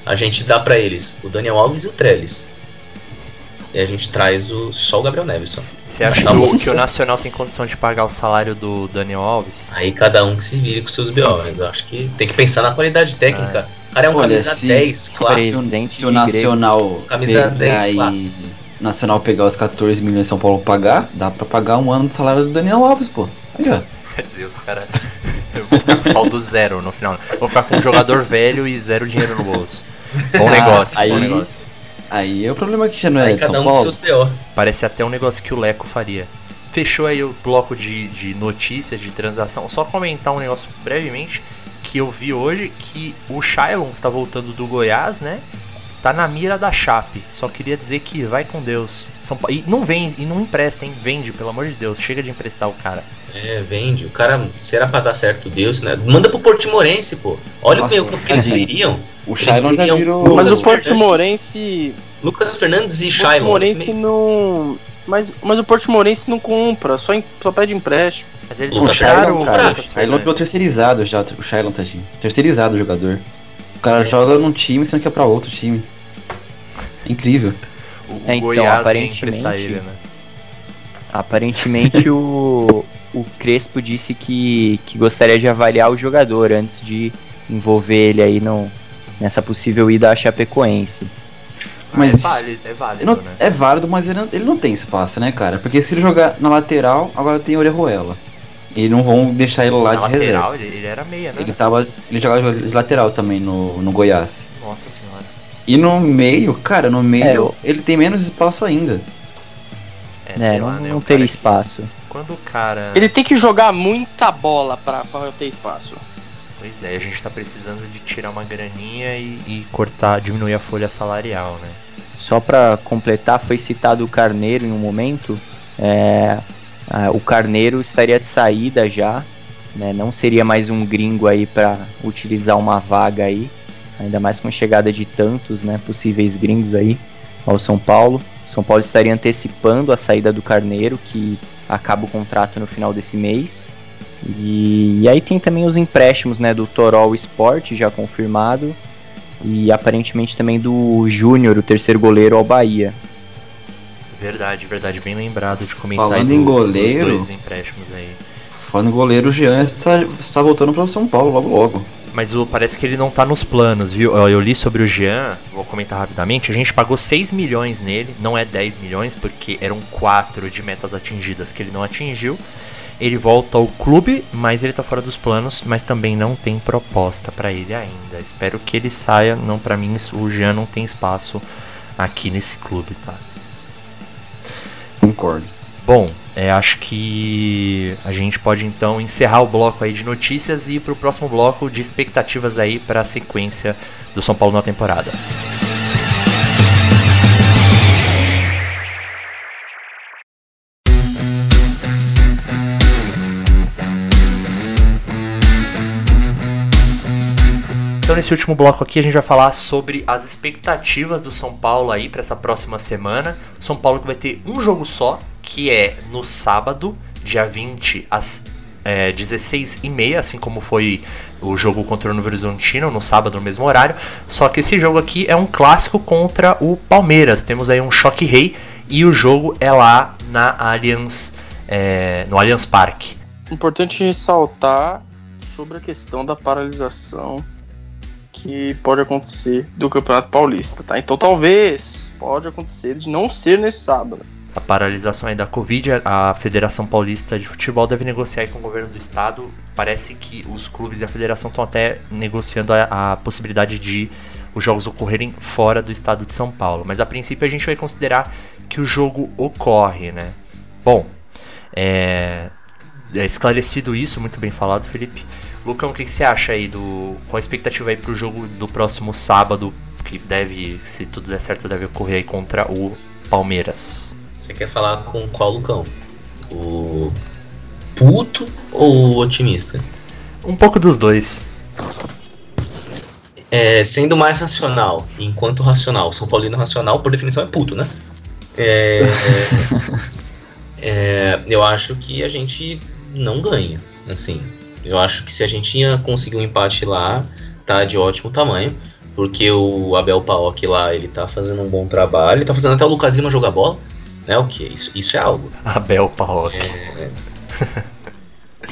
A gente dá pra eles o Daniel Alves e o Trellis. E a gente traz o, só o Gabriel Neves. Só. Você acha Tá que, o- que o Nacional tem condição de pagar o salário do Daniel Alves? Aí cada um que se vire com seus BO, mas eu acho que tem que pensar na qualidade técnica. O cara é um Olha, camisa se- 10, clássico. Se o. Nacional Camisa pegar 10 e clássico. Nacional pegar os 14 milhões de São Paulo pagar, dá pra pagar um ano de salário do Daniel Alves, pô. Aí, ó. Quer dizer, os caras. Eu vou ficar com saldo zero no final. Vou ficar com um jogador velho e zero dinheiro no bolso. Bom Ah, negócio, bom aí- negócio. Aí é o problema que já não é Aí de São cada um Paulo. seus BO. Parece até um negócio que o Leco faria. Fechou aí o bloco de, de notícias, de transação. Só comentar um negócio brevemente que eu vi hoje que o Shailon, que tá voltando do Goiás, né? Tá na mira da Chape. Só queria dizer que vai com Deus. São Pa- E não vende, e não empresta, hein? Vende, pelo amor de Deus. Chega de emprestar o cara. É, vende. O cara, se era pra dar certo, Deus, né? Manda pro Portimorense, pô. Olha Nossa, o meio que eles teriam. O Shailon já virou. Mas o Porto Fernandes. Morense. Lucas Fernandes e O Shailon. esse Morense meio- não. Mas, mas o Porto Morense não compra, só, em- só pede empréstimo. Mas eles O Shailon, o cara, o Shailon virou Fernandes. terceirizado já, o Shailon, tadinho. Terceirizado o jogador. O cara É. joga num time sendo que é pra outro time. Incrível. O É, então, Goiás aparentemente- ele, né? Aparentemente o, o Crespo disse que, que gostaria de avaliar o jogador antes de envolver ele aí no, nessa possível ida à Chapecoense. Mas é válido, é válido, Não- né? é válido, mas ele não, ele não tem espaço, né, cara? Porque se ele jogar na lateral, agora tem Orejuela. E não vão deixar ele lá Na de reserva. lateral, ele, ele era meia, né? Ele, tava, ele jogava de lateral também no, no Goiás. Nossa senhora. E no meio, cara, no meio É, ele tem menos espaço ainda. É, É, não, lá, né? não teria cara que- espaço. Quando o cara. Ele tem que jogar muita bola pra, pra ter espaço. Pois é, a gente tá precisando de tirar uma graninha e, e cortar, diminuir a folha salarial, né? Só pra completar, foi citado o Carneiro em um momento. É, o Carneiro estaria de saída já, né? Não seria mais um gringo aí pra utilizar uma vaga aí, ainda mais com a chegada de tantos, né? Possíveis gringos aí ao São Paulo. São Paulo estaria antecipando a saída do Carneiro, que acaba o contrato no final desse mês. E, e aí tem também os empréstimos, né? Do Torol Sport já confirmado e aparentemente também do Júnior, o terceiro goleiro ao Bahia. Verdade, verdade, bem lembrado de comentar Falando aí em do- goleiro- dos dois empréstimos aí. Falando em goleiro, o Jean está, está voltando para o São Paulo logo logo. Mas o, parece que ele não tá nos planos, viu? Eu, eu li sobre o Jean, vou comentar rapidamente. A gente pagou 6 milhões nele, não é 10 milhões, porque eram 4 de metas atingidas que ele não atingiu. Ele volta ao clube, mas ele tá fora dos planos, mas também não tem proposta pra ele ainda. Espero que ele saia. Não, pra mim, o Jean não tem espaço aqui nesse clube, tá? Concordo. Bom, é, acho que a gente pode então encerrar o bloco aí de notícias e ir pro próximo bloco de expectativas aí para a sequência do São Paulo na temporada. Então nesse último bloco aqui a gente vai falar sobre as expectativas do São Paulo aí para essa próxima semana. São Paulo que vai ter um jogo só, que é no sábado, dia 20 às é, 16h30, assim como foi o jogo contra o Novo Horizontino, no sábado, no mesmo horário. Só que esse jogo aqui é um clássico contra o Palmeiras. Temos aí um choque rei e o jogo é lá na Allianz, é, no Allianz Parque. Importante ressaltar sobre a questão da paralisação que pode acontecer do Campeonato Paulista, tá? Então talvez pode acontecer de não ser nesse sábado. A paralisação da Covid, a Federação Paulista de Futebol deve negociar com o governo do estado. Parece que os clubes e a federação estão até negociando a, a possibilidade de os jogos ocorrerem fora do estado de São Paulo. Mas a princípio a gente vai considerar que o jogo ocorre, né? Bom, é, é esclarecido isso, muito bem falado, Felipe. Lucão, o que, que você acha aí do. Qual a expectativa aí pro jogo do próximo sábado, que deve, se tudo der certo, deve ocorrer aí contra o Palmeiras? Você quer falar com qual Lucão? O puto ou o otimista? Um pouco dos dois. É, sendo mais racional, enquanto racional, São Paulino racional, por definição, é puto, né? É, é, eu acho que a gente não ganha. Assim, eu acho que se a gente ia conseguir um empate lá, tá de ótimo tamanho. Porque o Abel Paok lá, ele tá fazendo um bom trabalho. Ele tá fazendo até o Lucas Lima jogar bola. Né? O que? Isso, isso é algo. Abel Paok. É,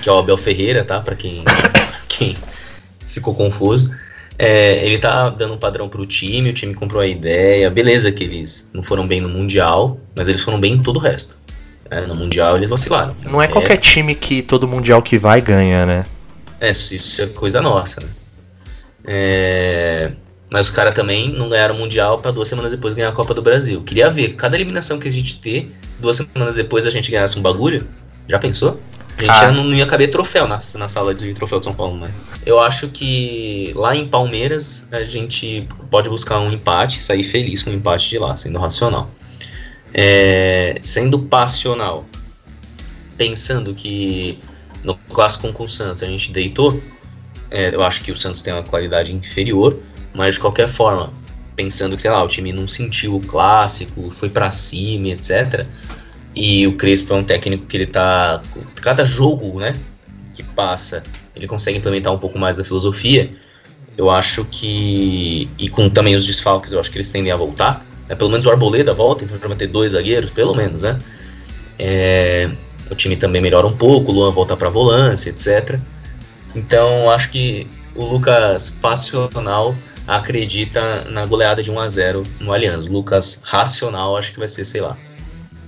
que é o Abel Ferreira, tá? Pra quem, quem ficou confuso. É, ele tá dando um padrão pro time, o time comprou a ideia. Beleza que eles não foram bem no Mundial, mas eles foram bem em todo o resto. É, no Mundial eles vacilaram. Não é qualquer time que todo Mundial que vai ganha, né? É, isso é coisa nossa, né? É, mas os caras também não ganharam o Mundial para duas semanas depois ganhar a Copa do Brasil. Queria ver, cada eliminação que a gente ter, duas semanas depois a gente ganhasse um bagulho. Já pensou? A gente Ah. já não, não ia caber troféu na, na sala de troféu de São Paulo mais. Eu acho que lá em Palmeiras a gente pode buscar um empate, sair feliz com um empate de lá, sendo racional. É, sendo passional, pensando que no clássico com o Santos a gente deitou, é, eu acho que o Santos tem uma qualidade inferior, mas de qualquer forma, pensando que, sei lá, o time não sentiu o clássico, foi pra cima, etc. E o Crespo é um técnico que ele tá. Cada jogo, né? Que passa, ele consegue implementar um pouco mais da filosofia. Eu acho que. E com também os desfalques, eu acho que eles tendem a voltar. né, Pelo menos o Arboleda volta, então já vai ter dois zagueiros, pelo menos, né? É, o time também melhora um pouco, o Luan volta pra volância, etc. Então acho que o Lucas passional acredita na goleada de 1 a 0 no Allianz. Lucas racional acho que vai ser, sei lá,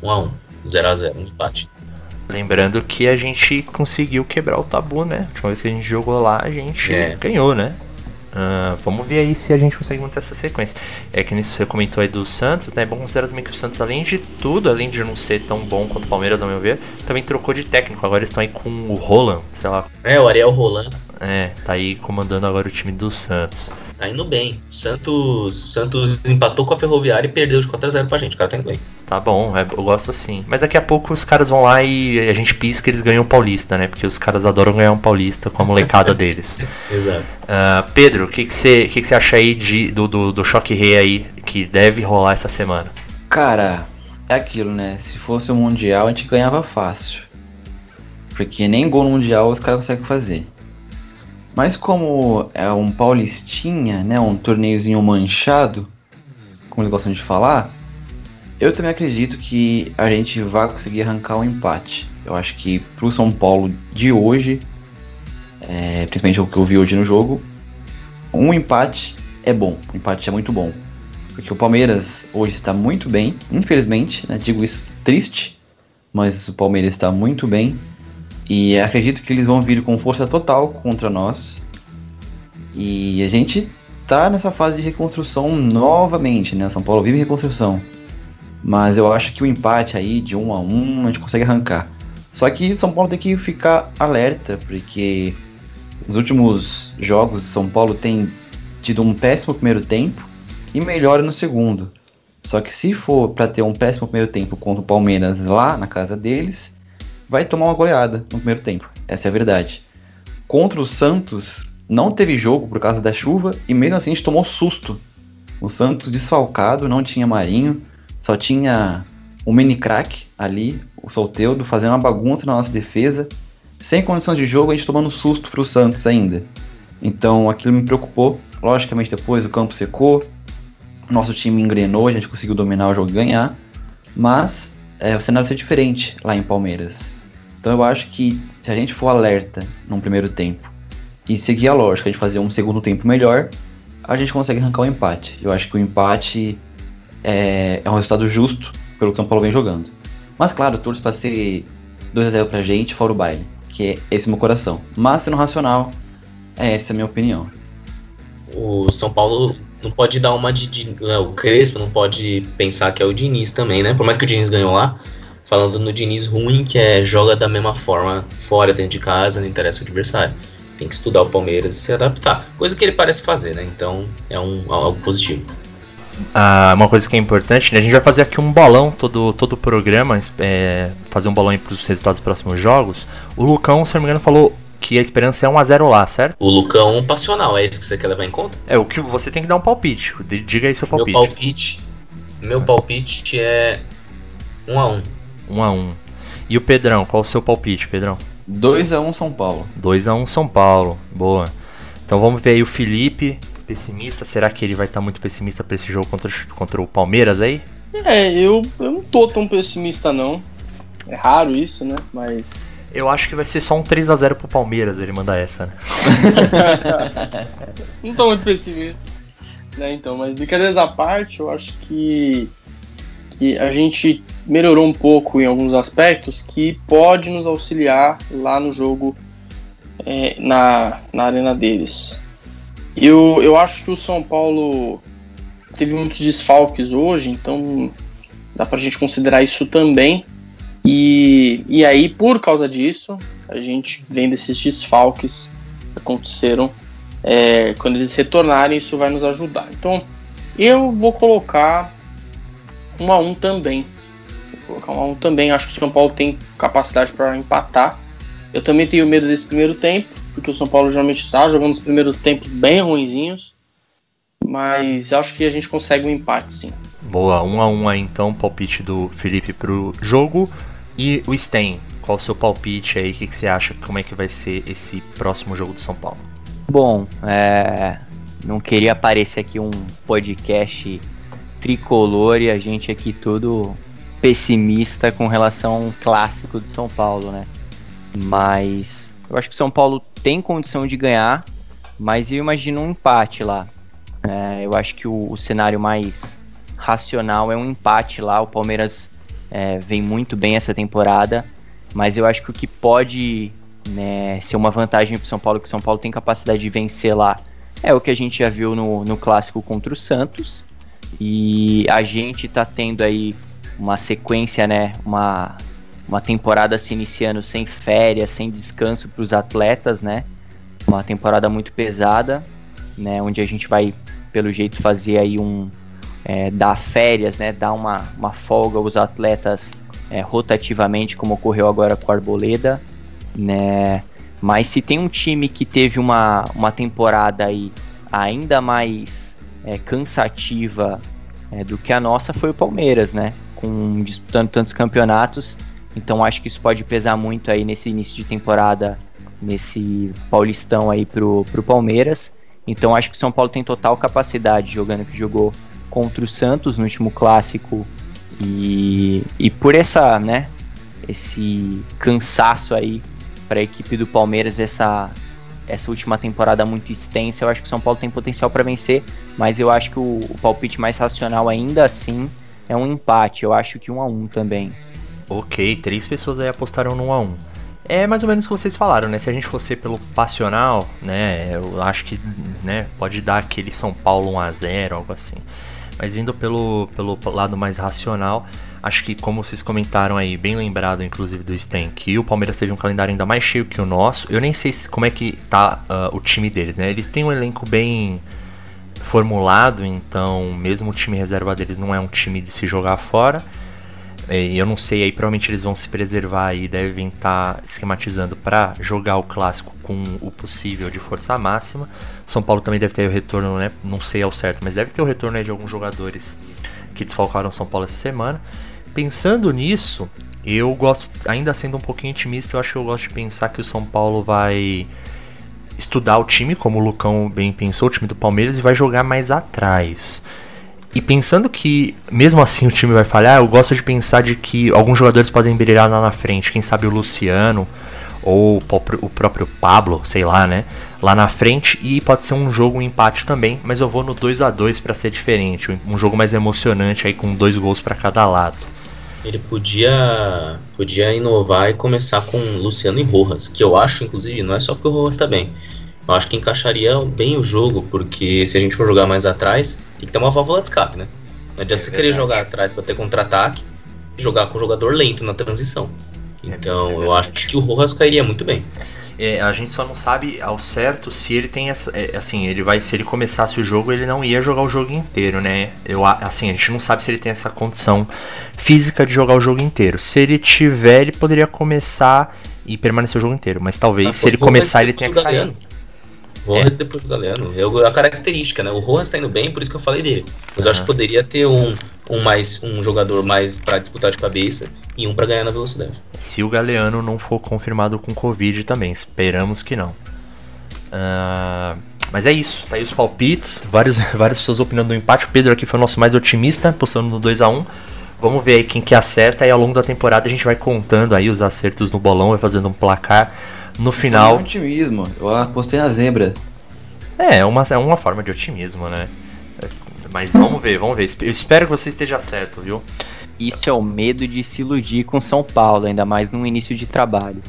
1 a 1, 0 a 0, um empate. Lembrando que a gente conseguiu quebrar o tabu, né? A última vez que a gente jogou lá, a gente É. ganhou, né? Ah, vamos ver aí se a gente consegue manter essa sequência. É que nisso você comentou aí do Santos, né? É bom considerar também que o Santos, além de tudo, além de não ser tão bom quanto o Palmeiras, ao meu ver, também trocou de técnico. Agora eles estão aí com o Roland, sei lá. É, o Ariel Roland É, tá aí comandando agora o time do Santos. tá indo bem. O Santos, Santos empatou com a Ferroviária e perdeu de 4 a 0 pra gente. O cara tá indo bem. Tá bom, é, eu gosto assim. Mas daqui a pouco os caras vão lá e a gente pisca eles ganham o Paulista, né? Porque os caras adoram ganhar um Paulista com a molecada deles. Exato. Ah, Pedro, o que você que que você acha aí de, do, do, do choque rei aí que deve rolar essa semana? Cara, é aquilo, né? Se fosse o Mundial, a gente ganhava fácil. Porque nem gol no Mundial os caras conseguem fazer. Mas como é um paulistinha, né? Um torneiozinho manchado, como eles gostam de falar, eu também acredito que a gente vai conseguir arrancar um empate. Eu acho que pro São Paulo de hoje, é, principalmente o que eu vi hoje no jogo, um empate é bom. Um empate é muito bom. Porque o Palmeiras hoje está muito bem, infelizmente, né, digo isso triste, mas o Palmeiras está muito bem. E acredito que eles vão vir com força total contra nós. E a gente tá nessa fase de reconstrução novamente, né? São Paulo vive reconstrução. Mas eu acho que o empate aí de um a um a gente consegue arrancar. Só que São Paulo tem que ficar alerta, porque nos últimos jogos São Paulo tem tido um péssimo primeiro tempo e melhora no segundo. Só que se for para ter um péssimo primeiro tempo contra o Palmeiras lá na casa deles, vai tomar uma goleada no primeiro tempo. Essa é a verdade. Contra o Santos, não teve jogo por causa da chuva e mesmo assim a gente tomou susto. O Santos desfalcado, não tinha Marinho, só tinha o mini crack ali, o Solteudo, fazendo uma bagunça na nossa defesa. Sem condição de jogo, a gente tomando susto pro Santos ainda. Então aquilo me preocupou. Logicamente depois o campo secou, nosso time engrenou, a gente conseguiu dominar o jogo e ganhar. Mas é, o cenário vai ser diferente lá em Palmeiras. Então eu acho que se a gente for alerta num primeiro tempo e seguir a lógica de fazer um segundo tempo melhor, a gente consegue arrancar o empate. Eu acho que o empate é, é um resultado justo pelo que o São Paulo vem jogando. Mas claro, torço para ser 2x0 pra gente, fora o baile, que é esse meu coração. Mas sendo racional, é essa a minha opinião. O São Paulo não pode dar uma de, de- o Crespo não pode pensar que é o Diniz também, né? Por mais que o Diniz ganhou lá, falando no Diniz ruim, que é joga da mesma forma fora, dentro de casa, não interessa o adversário. Tem que estudar o Palmeiras e se adaptar. Coisa que ele parece fazer, né? Então é um, algo positivo. Ah, uma coisa que é importante, né? A gente vai fazer aqui um bolão todo todo o programa, é, fazer um bolão aí pros resultados dos próximos jogos. O Lucão, se não me engano, falou que a esperança é 1x0 lá, certo? O Lucão passional, é esse que você quer levar em conta? É, o que você tem que dar um palpite. Diga aí seu palpite. Meu palpite. Meu palpite é Um a um. 1 a 1 E o Pedrão, qual o seu palpite, Pedrão? 2x1 São Paulo. 2 a 1 São Paulo. Boa. Então vamos ver aí o Felipe, pessimista. Será que ele vai estar muito pessimista para esse jogo contra, contra o Palmeiras aí? É, eu, eu não tô tão pessimista não. É raro isso, né? Mas. Eu acho que vai ser só um 3 a 0 pro Palmeiras ele mandar essa, né? não tô muito pessimista. Né, então, mas brincadeiras à parte, eu acho que, que a gente melhorou um pouco em alguns aspectos que pode nos auxiliar lá no jogo é, na, na arena deles. Eu, eu acho que o São Paulo teve muitos desfalques hoje, então dá pra gente considerar isso também. E, e aí, por causa disso, a gente vem desses desfalques que aconteceram. É, quando eles retornarem, isso vai nos ajudar. Então, eu vou colocar um a um também. Colocar um a um também. Acho que o São Paulo tem capacidade para empatar. Eu também tenho medo desse primeiro tempo, porque o São Paulo geralmente está jogando os primeiros tempos bem ruinzinhos. Mas acho que a gente consegue um empate, sim. Boa, 1 um a 1 um aí então, palpite do Felipe pro jogo. E o Sten, qual o seu palpite aí? O que, que você acha? Como é que vai ser esse próximo jogo do São Paulo? Bom, é, não queria aparecer aqui um podcast tricolor e a gente aqui todo pessimista com relação a um clássico do São Paulo, né? Mas eu acho que São Paulo tem condição de ganhar, mas eu imagino um empate lá. É, eu acho que o, o, cenário mais racional é um empate lá. O Palmeiras é, vem muito bem essa temporada, mas eu acho que o que pode né, ser uma vantagem para São Paulo, que São Paulo tem capacidade de vencer lá, é o que a gente já viu no, no clássico contra o Santos. E a gente está tendo aí uma sequência, né, uma, uma temporada se iniciando sem férias, sem descanso para os atletas, né? Uma temporada muito pesada, né? Onde a gente vai pelo jeito fazer aí um é, dar férias, né, dar uma, uma folga aos atletas é, rotativamente, como ocorreu agora com o Arboleda, né? Mas se tem um time que teve uma, uma temporada aí ainda mais é, cansativa é, do que a nossa foi o Palmeiras, né? Com disputando tantos campeonatos, então acho que isso pode pesar muito aí nesse início de temporada, nesse Paulistão aí pro, pro Palmeiras. Então acho que o São Paulo tem total capacidade jogando que jogou contra o Santos no último clássico. E, e por essa, né, esse cansaço aí para a equipe do Palmeiras essa essa última temporada muito extensa, eu acho que o São Paulo tem potencial para vencer, mas eu acho que o, o, palpite mais racional ainda assim é um empate. Eu acho que um a um também. Ok, três pessoas aí apostaram no 1 a 1 é mais ou menos o que vocês falaram, né? Se a gente fosse pelo passional, né? Eu acho que né, pode dar aquele São Paulo 1x0, algo assim. Mas indo pelo, pelo lado mais racional, acho que como vocês comentaram aí, bem lembrado inclusive do Sten, que o Palmeiras teve um calendário ainda mais cheio que o nosso. Eu nem sei como é que tá uh, o time deles, né? Eles têm um elenco bem formulado, então mesmo o time reserva deles não é um time de se jogar fora. E eu não sei, aí provavelmente eles vão se preservar e devem estar tá esquematizando para jogar o clássico com o possível de força máxima. São Paulo também deve ter o retorno, né? Não sei ao certo, mas deve ter o retorno de alguns jogadores que desfalcaram São Paulo essa semana. Pensando nisso, eu gosto, ainda sendo um pouquinho otimista, eu acho que eu gosto de pensar que o São Paulo vai estudar o time, como o Lucão bem pensou, o time do Palmeiras, e vai jogar mais atrás. E pensando que, mesmo assim, o time vai falhar, eu gosto de pensar de que alguns jogadores podem brilhar lá na frente. Quem sabe o Luciano ou o próprio Pablo, sei lá, né? Lá na frente. E pode ser um jogo, um empate também. Mas eu vou no 2 a 2 para ser diferente. Um jogo mais emocionante aí com dois gols para cada lado. Ele podia, podia inovar e começar com Luciano e Rojas, que eu acho, inclusive, não é só porque o Rojas tá bem eu acho que encaixaria bem o jogo, porque se a gente for jogar mais atrás, tem que ter uma válvula de escape, né? Não adianta é você verdade. querer jogar atrás para ter contra-ataque e jogar com o jogador lento na transição. É então é eu acho que o Rojas cairia muito bem. É, a gente só não sabe ao certo se ele tem essa. É, assim, ele vai. Se ele começasse o jogo, ele não ia jogar o jogo inteiro, né? Eu, assim, a gente não sabe se ele tem essa condição física de jogar o jogo inteiro. Se ele tiver, ele poderia começar e permanecer o jogo inteiro. Mas talvez ah, se ele começar, ele tenha que sair. Rojas é. depois do Galeano. É a característica, né? O Rojas tá indo bem, por isso que eu falei dele. Mas uhum. eu acho que poderia ter um, um mais um jogador mais para disputar de cabeça e um para ganhar na velocidade. Se o Galeano não for confirmado com Covid também, esperamos que não. Uh, mas é isso, tá aí os palpites, vários, várias pessoas opinando no empate. O Pedro aqui foi o nosso mais otimista, apostando no 2 a 1 Vamos ver aí quem que acerta e ao longo da temporada a gente vai contando aí os acertos no bolão, vai fazendo um placar. No final. É um otimismo, eu apostei na zebra. É, é uma, é uma forma de otimismo, né? Mas vamos ver, vamos ver. Eu espero que você esteja certo, viu? Isso é o medo de se iludir com São Paulo, ainda mais no início de trabalho.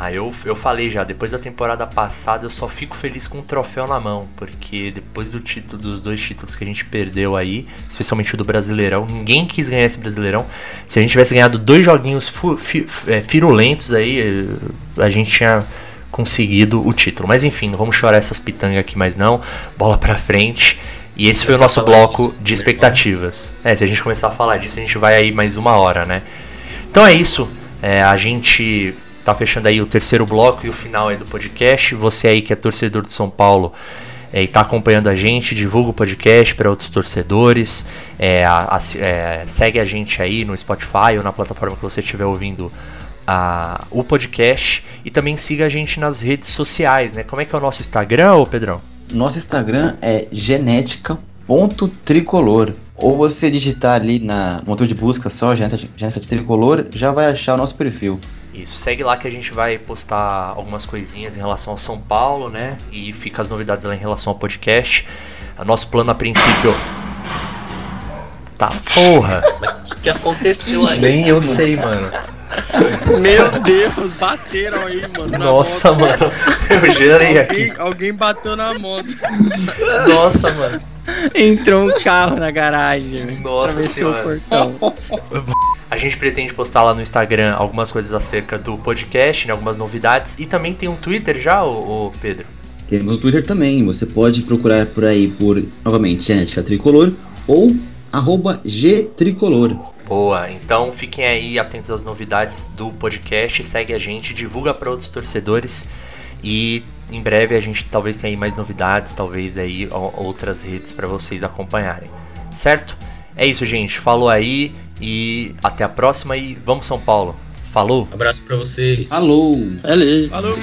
Ah, eu, eu falei já, depois da temporada passada eu só fico feliz com o troféu na mão, porque depois do título, dos dois títulos que a gente perdeu aí, especialmente o do Brasileirão, ninguém quis ganhar esse Brasileirão. Se a gente tivesse ganhado dois joguinhos fi, é, firulentos aí, eh, a gente tinha conseguido o título. Mas enfim, não vamos chorar essas pitangas aqui mais não. Bola pra frente. E esse foi o nosso bloco de expectativas. É, se a gente começar a falar disso, a gente vai aí mais uma hora, né? Então é isso. É, a gente tá fechando aí o terceiro bloco e o final aí do podcast. Você aí que é torcedor de São Paulo é, e tá acompanhando a gente, divulga o podcast para outros torcedores. É, a, é, segue a gente aí no Spotify ou na plataforma que você estiver ouvindo a, o podcast. E também siga a gente nas redes sociais, né? Como é que é o nosso Instagram, ô Pedrão? Nosso Instagram é genética.tricolor. Ou você digitar ali na motor de busca só genética, tricolor, já vai achar o nosso perfil. Isso, segue lá que a gente vai postar algumas coisinhas em relação ao São Paulo, né? E fica as novidades lá em relação ao podcast. O nosso plano a princípio. Tá porra! O que, que aconteceu aí? Nem eu sei, mano. Meu Deus, bateram aí, mano. Nossa, moto. mano. Eu gerei alguém, aqui. Alguém bateu na moto. Nossa, mano. Entrou um carro na garagem. Nossa senhora. A gente pretende postar lá no Instagram algumas coisas acerca do podcast, né, algumas novidades. E também tem um Twitter já, ô, ô Pedro? Temos o Twitter também. Você pode procurar por aí por, novamente, Genética Tricolor ou arroba Gtricolor. Boa, então fiquem aí atentos às novidades do podcast, segue a gente, divulga para outros torcedores e em breve a gente talvez tenha aí mais novidades, talvez aí outras redes para vocês acompanharem, certo? É isso, gente. Falou aí e até a próxima e vamos São Paulo. Falou. Um abraço para vocês. Falou. Valeu. Falou.